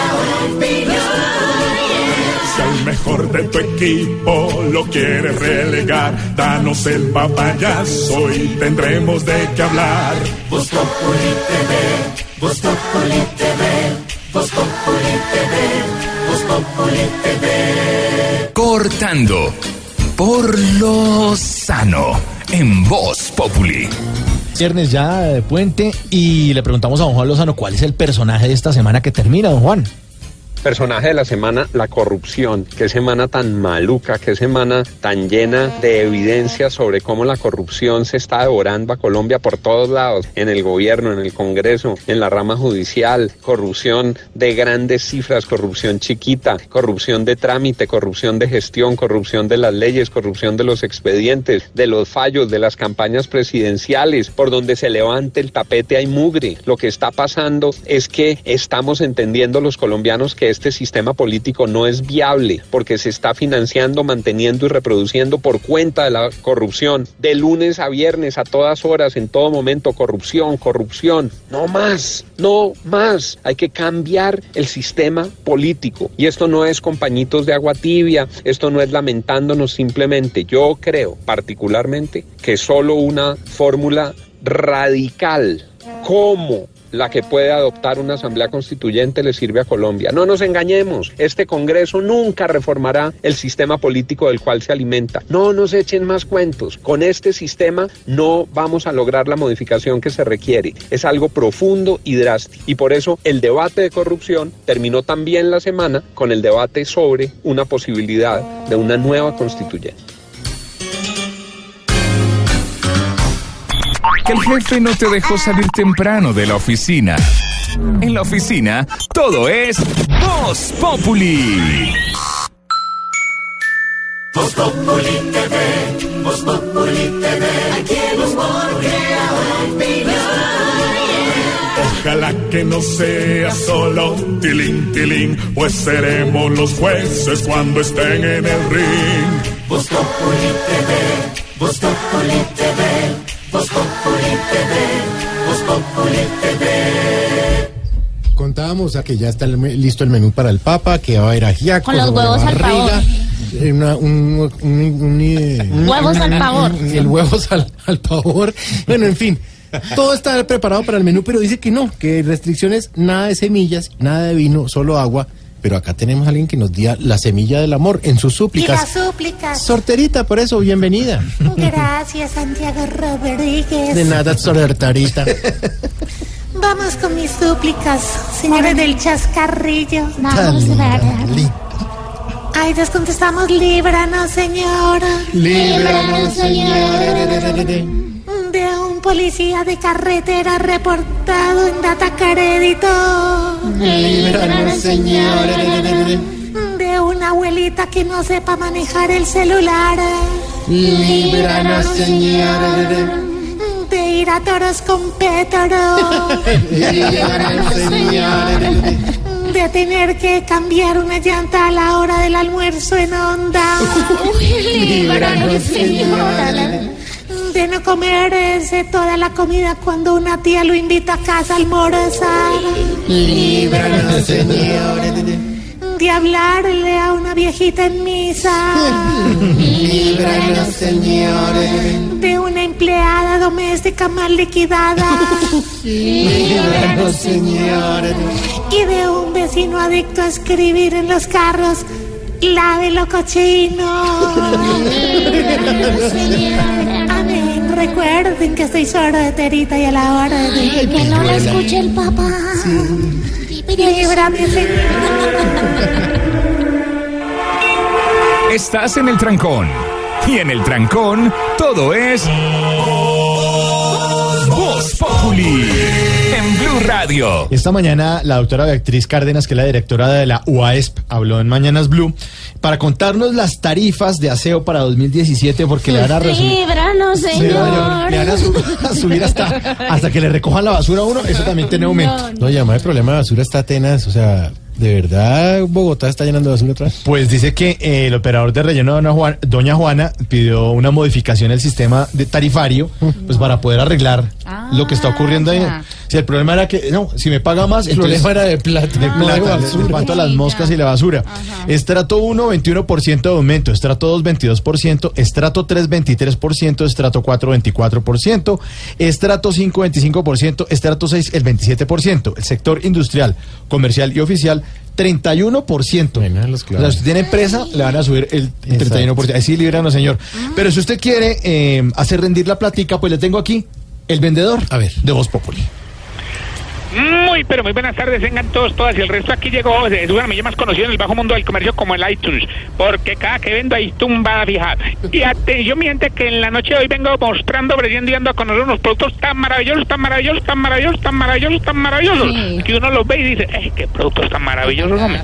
Si al mejor de tu equipo lo quieres relegar, danos el papayazo y tendremos de qué hablar. Voz Populi TV, Voz Populi TV, Voz Populi TV, Voz Populi TV. Cortando por lo sano en Voz Populi. Viernes ya de puente y le preguntamos a don Juan Lozano cuál es el personaje de esta semana que termina, don Juan. Personaje de la semana, la corrupción. Qué semana tan maluca, qué semana tan llena de evidencias sobre cómo la corrupción se está devorando a Colombia por todos lados, en el gobierno, en el Congreso, en la rama judicial, corrupción de grandes cifras, corrupción chiquita, corrupción de trámite, corrupción de gestión, corrupción de las leyes, corrupción de los expedientes, de los fallos, de las campañas presidenciales, por donde se levante el tapete hay mugre. Lo que está pasando es que estamos entendiendo los colombianos que este sistema político no es viable porque se está financiando, manteniendo y reproduciendo por cuenta de la corrupción. De lunes a viernes, a todas horas, en todo momento, corrupción, corrupción. No más, no más. Hay que cambiar el sistema político. Y esto no es compañitos de agua tibia, esto no es lamentándonos simplemente. Yo creo particularmente que solo una fórmula radical como la que puede adoptar una asamblea constituyente le sirve a Colombia. No nos engañemos, este Congreso nunca reformará el sistema político del cual se alimenta. No nos echen más cuentos. Con este sistema no vamos a lograr la modificación que se requiere. Es algo profundo y drástico. Y por eso el debate de corrupción terminó también la semana con el debate sobre una posibilidad de una nueva constituyente. Que el jefe no te dejó salir temprano de la oficina. En la oficina, todo es Voz Populi. Voz Populi TV, Voz Populi TV, aquí. Ojalá que no sea solo tilín, tilín, pues seremos los jueces cuando estén en el ring. Voz Populi TV, Voz Populi TV, Voz Populi TV, Voz Populi TV. Contábamos a que ya está el listo el menú para el Papa, que va a haber ajiaco, Con los huevos al eh, una- un, un- un- eh, Huevos al pavor. El huevos al, al pavor. Bueno, en fin. Todo está preparado para el menú, pero dice que no, que restricciones, nada de semillas, nada de vino, solo agua. Pero acá tenemos a alguien que nos dio la semilla del amor en sus Y súplicas. las súplicas. Sorterita, por eso, bienvenida. Gracias, Santiago Rodríguez. De nada, sorterita. Vamos con mis súplicas, señores del chascarrillo. Tan linda, linda. Ay, les contestamos, líbranos, señora. Líbranos, Señor. De un policía de carretera reportado en data crédito. Líbranos, Señor. De una abuelita que no sepa manejar el celular. Líbranos, Señor. De ir a toros con pétaro. Tener que cambiar una llanta a la hora del almuerzo en onda. Líbranos, Señor. De no comerse toda la comida cuando una tía lo invita a casa a almorzar. Líbranos, Señor. De hablarle a una viejita en misa. Líbranos, Señor. De una empleada doméstica mal liquidada. Líbranos, Señor. Y de un vecino adicto a escribir en los carros. La de lo cochino. Amén. Recuerden que estoy sordo de terita y a la hora de que no la escuche el papá. Líbrame, Señor. Estás en el trancón. Y en el trancón, todo es. Voz Populi. Blue Radio. Esta mañana la doctora Beatriz Cárdenas, que es la directora de la UASP, habló en Mañanas Blue para contarnos las tarifas de aseo para 2017 porque le van a. Líbranos, señor. le van a, su- a subir hasta, hasta que le recojan la basura a uno, eso también tiene aumento. No, ya más el problema de basura está tenaz. O sea, ¿de verdad Bogotá está llenando de basura otra vez? Pues dice que eh, el operador de relleno Doña Juan- Doña Juana pidió una modificación del sistema de tarifario pues para poder arreglar lo que está ocurriendo ahí. Si el problema era que, no, si me paga más, El entonces- problema era de plata, de no de plata, le- mato a las moscas y la basura. Estrato 1, 21% de aumento, estrato 2, 22%, estrato 3, 23%, estrato 4, 24%, estrato 5, 25%, estrato 6, el 27%. El sector industrial, comercial y oficial, 31%. O sea, usted tiene empresa, le van a subir el 31%. Así líbranos, señor. Pero si usted quiere eh, hacer rendir la platica, pues le tengo aquí el vendedor de Voz Populi. Muy, pero muy buenas tardes, vengan todos, todas. Y el resto aquí llegó, eh, es una más conocido en el bajo mundo del comercio como el iTunes, porque cada que vendo hay tumba fija. Y atención, mi gente, que en la noche de hoy vengo mostrando, ofreciendo y dando a conocer unos productos tan maravillosos, tan maravillosos, tan maravillosos, tan maravillosos, tan maravillosos, que uno los ve y dice, ¡eh, qué productos tan maravillosos, hombre!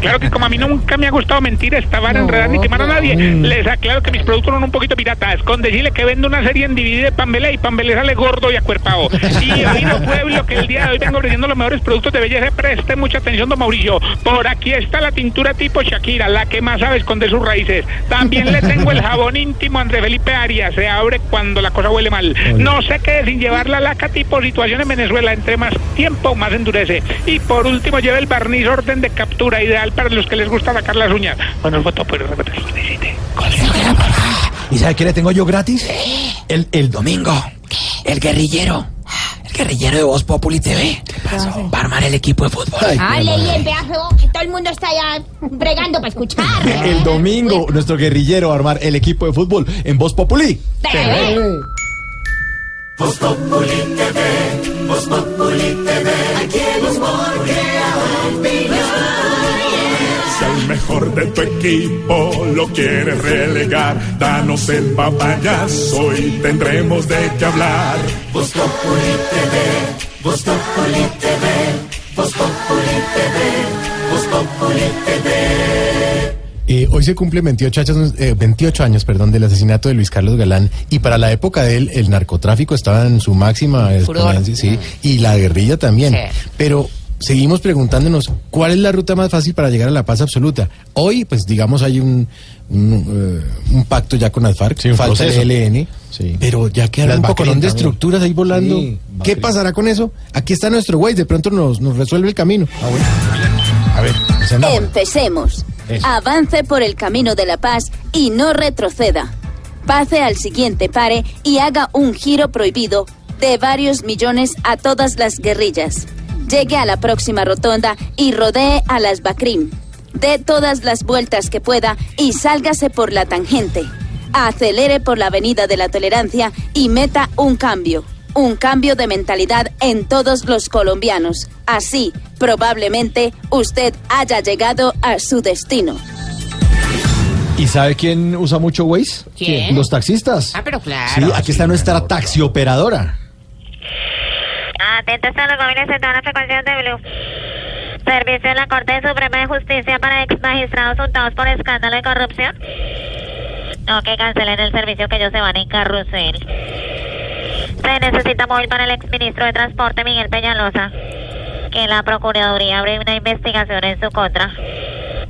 Claro que como a mí nunca me ha gustado mentir, estaban enredar ni quemar a nadie, les aclaro que mis productos son un poquito piratas, con decirle que vendo una serie en DVD de Pambelé y Pambelé sale gordo y acuerpado. Y oído pueblo que el día de hoy vengo ofreciendo los mejores productos de belleza, preste mucha atención, don Mauricio. Por aquí está la tintura tipo Shakira, la que más sabe esconder sus raíces. También le tengo el jabón íntimo André Felipe Arias, se abre cuando la cosa huele mal. No se quede sin llevar la laca tipo situación en Venezuela, entre más tiempo más endurece. Y por último lleva el barniz orden de captura, ideal para los que les gusta sacar las uñas. Bueno, foto, pero repetir lo que necesite. ¿Y sabe qué le tengo yo gratis? El, el domingo. El guerrillero. El guerrillero de Voz Populi TV. Va a armar el equipo de fútbol. Hable y el viaje, oh, que todo el mundo está ya bregando para escuchar. El domingo, nuestro guerrillero va a armar el equipo de fútbol en Voz Populi. Voz Populi TV, Voz Populi TV, aquí crea opinión. Si al mejor de tu equipo lo quieres relegar, danos el papayazo y tendremos de qué hablar. Voz Populi TV, Voz Populi TV, Voz Populi TV, Voz Populi TV. Eh, hoy se cumplen 28 años, eh, 28 años perdón, del asesinato de Luis Carlos Galán y para la época de él el narcotráfico estaba en su máxima exponencia, sí, y la guerrilla también. Pero seguimos preguntándonos cuál es la ruta más fácil para llegar a la paz absoluta. Hoy, pues digamos, hay un, un, eh, un pacto ya con las FARC, un falta el ELN, pero ya quedan un poco de estructuras ahí volando. Sí, ¿Qué pasará con eso? Aquí está nuestro güey, de pronto nos, nos resuelve el camino. A ver, Empecemos. Eso. Avance por el camino de la paz y no retroceda. Pase al siguiente pare y haga un giro prohibido de varios millones a todas las guerrillas. Llegue a la próxima rotonda y rodee a las Bacrim. Dé todas las vueltas que pueda y sálgase por la tangente. Acelere por la avenida de la tolerancia y meta un cambio. Un cambio de mentalidad en todos los colombianos. Así, probablemente, usted haya llegado a su destino. ¿Y sabe quién usa mucho Waze? ¿Quién? Los taxistas. Ah, pero claro. Sí, aquí está nuestra taxioperadora. Atentos a los móviles en todas las frecuencias de Blue. Servicio de la Corte Suprema de Justicia para ex magistrados untados por escándalo de corrupción. No, que cancelen el servicio que ellos se van en carrusel. Se necesita móvil para el exministro de Transporte Miguel Peñalosa. Que la Procuraduría abre una investigación en su contra.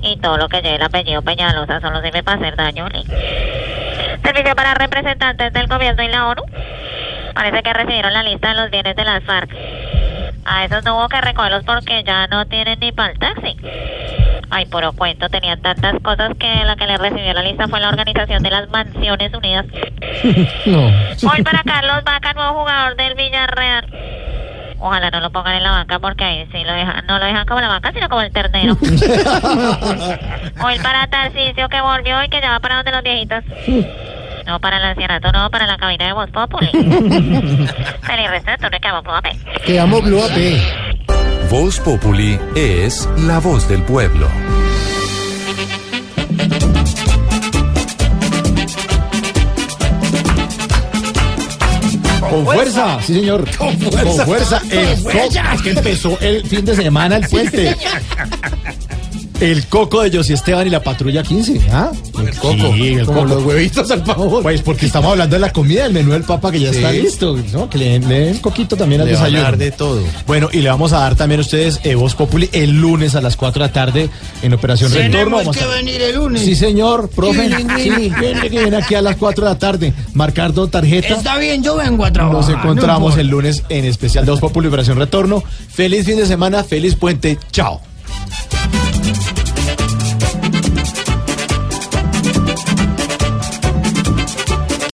Y todo lo que lleve el apellido Peñalosa solo sirve para hacer daño. Servicio para representantes del gobierno y la ONU. Parece que recibieron la lista de los bienes de las FARC. A esos no hubo que recogerlos porque ya no tienen ni para el taxi. Ay, puro cuento, tenían tantas cosas que la que le recibió la lista fue la Organización de las Mansiones Unidas. No. Hoy para Carlos Vaca, nuevo jugador del Villarreal. Ojalá no lo pongan en la banca porque ahí sí lo dejan, no lo dejan como la banca, sino como el ternero. Hoy para Tarcisio que volvió y que ya va para donde los viejitos. No para el ancianato, no, para la cabina de Voz Populi. Feliz resto de turno y que vamos Blue AP. Que amo Blue AP. Voz Populi es la voz del pueblo. Con fuerza, sí señor. Con fuerza. Con fuerza. El Con fuerza. co- Es que empezó el fin de semana el puente. El coco de José Esteban y la patrulla 15. ¿Ah? El coco. Sí, el Como coco. los huevitos al pavón. Pues porque estamos hablando de la comida, del menú del papa que ya Sí. está listo, ¿no? Que le, le den coquito también al Le van a desayuno. dar de todo. Bueno, y le vamos a dar también a ustedes eh, Voz Populi el lunes a las 4 de la tarde en Operación Retorno. Tenemos Vamos que a- venir el lunes. Sí, señor, profe. Sí, viene, que viene aquí a las 4 de la tarde. Marcar dos tarjetas. Está bien, yo vengo a trabajar. Nos no encontramos el lunes en especial de Voz Populi Operación Retorno. Feliz fin de semana, feliz puente. Chao.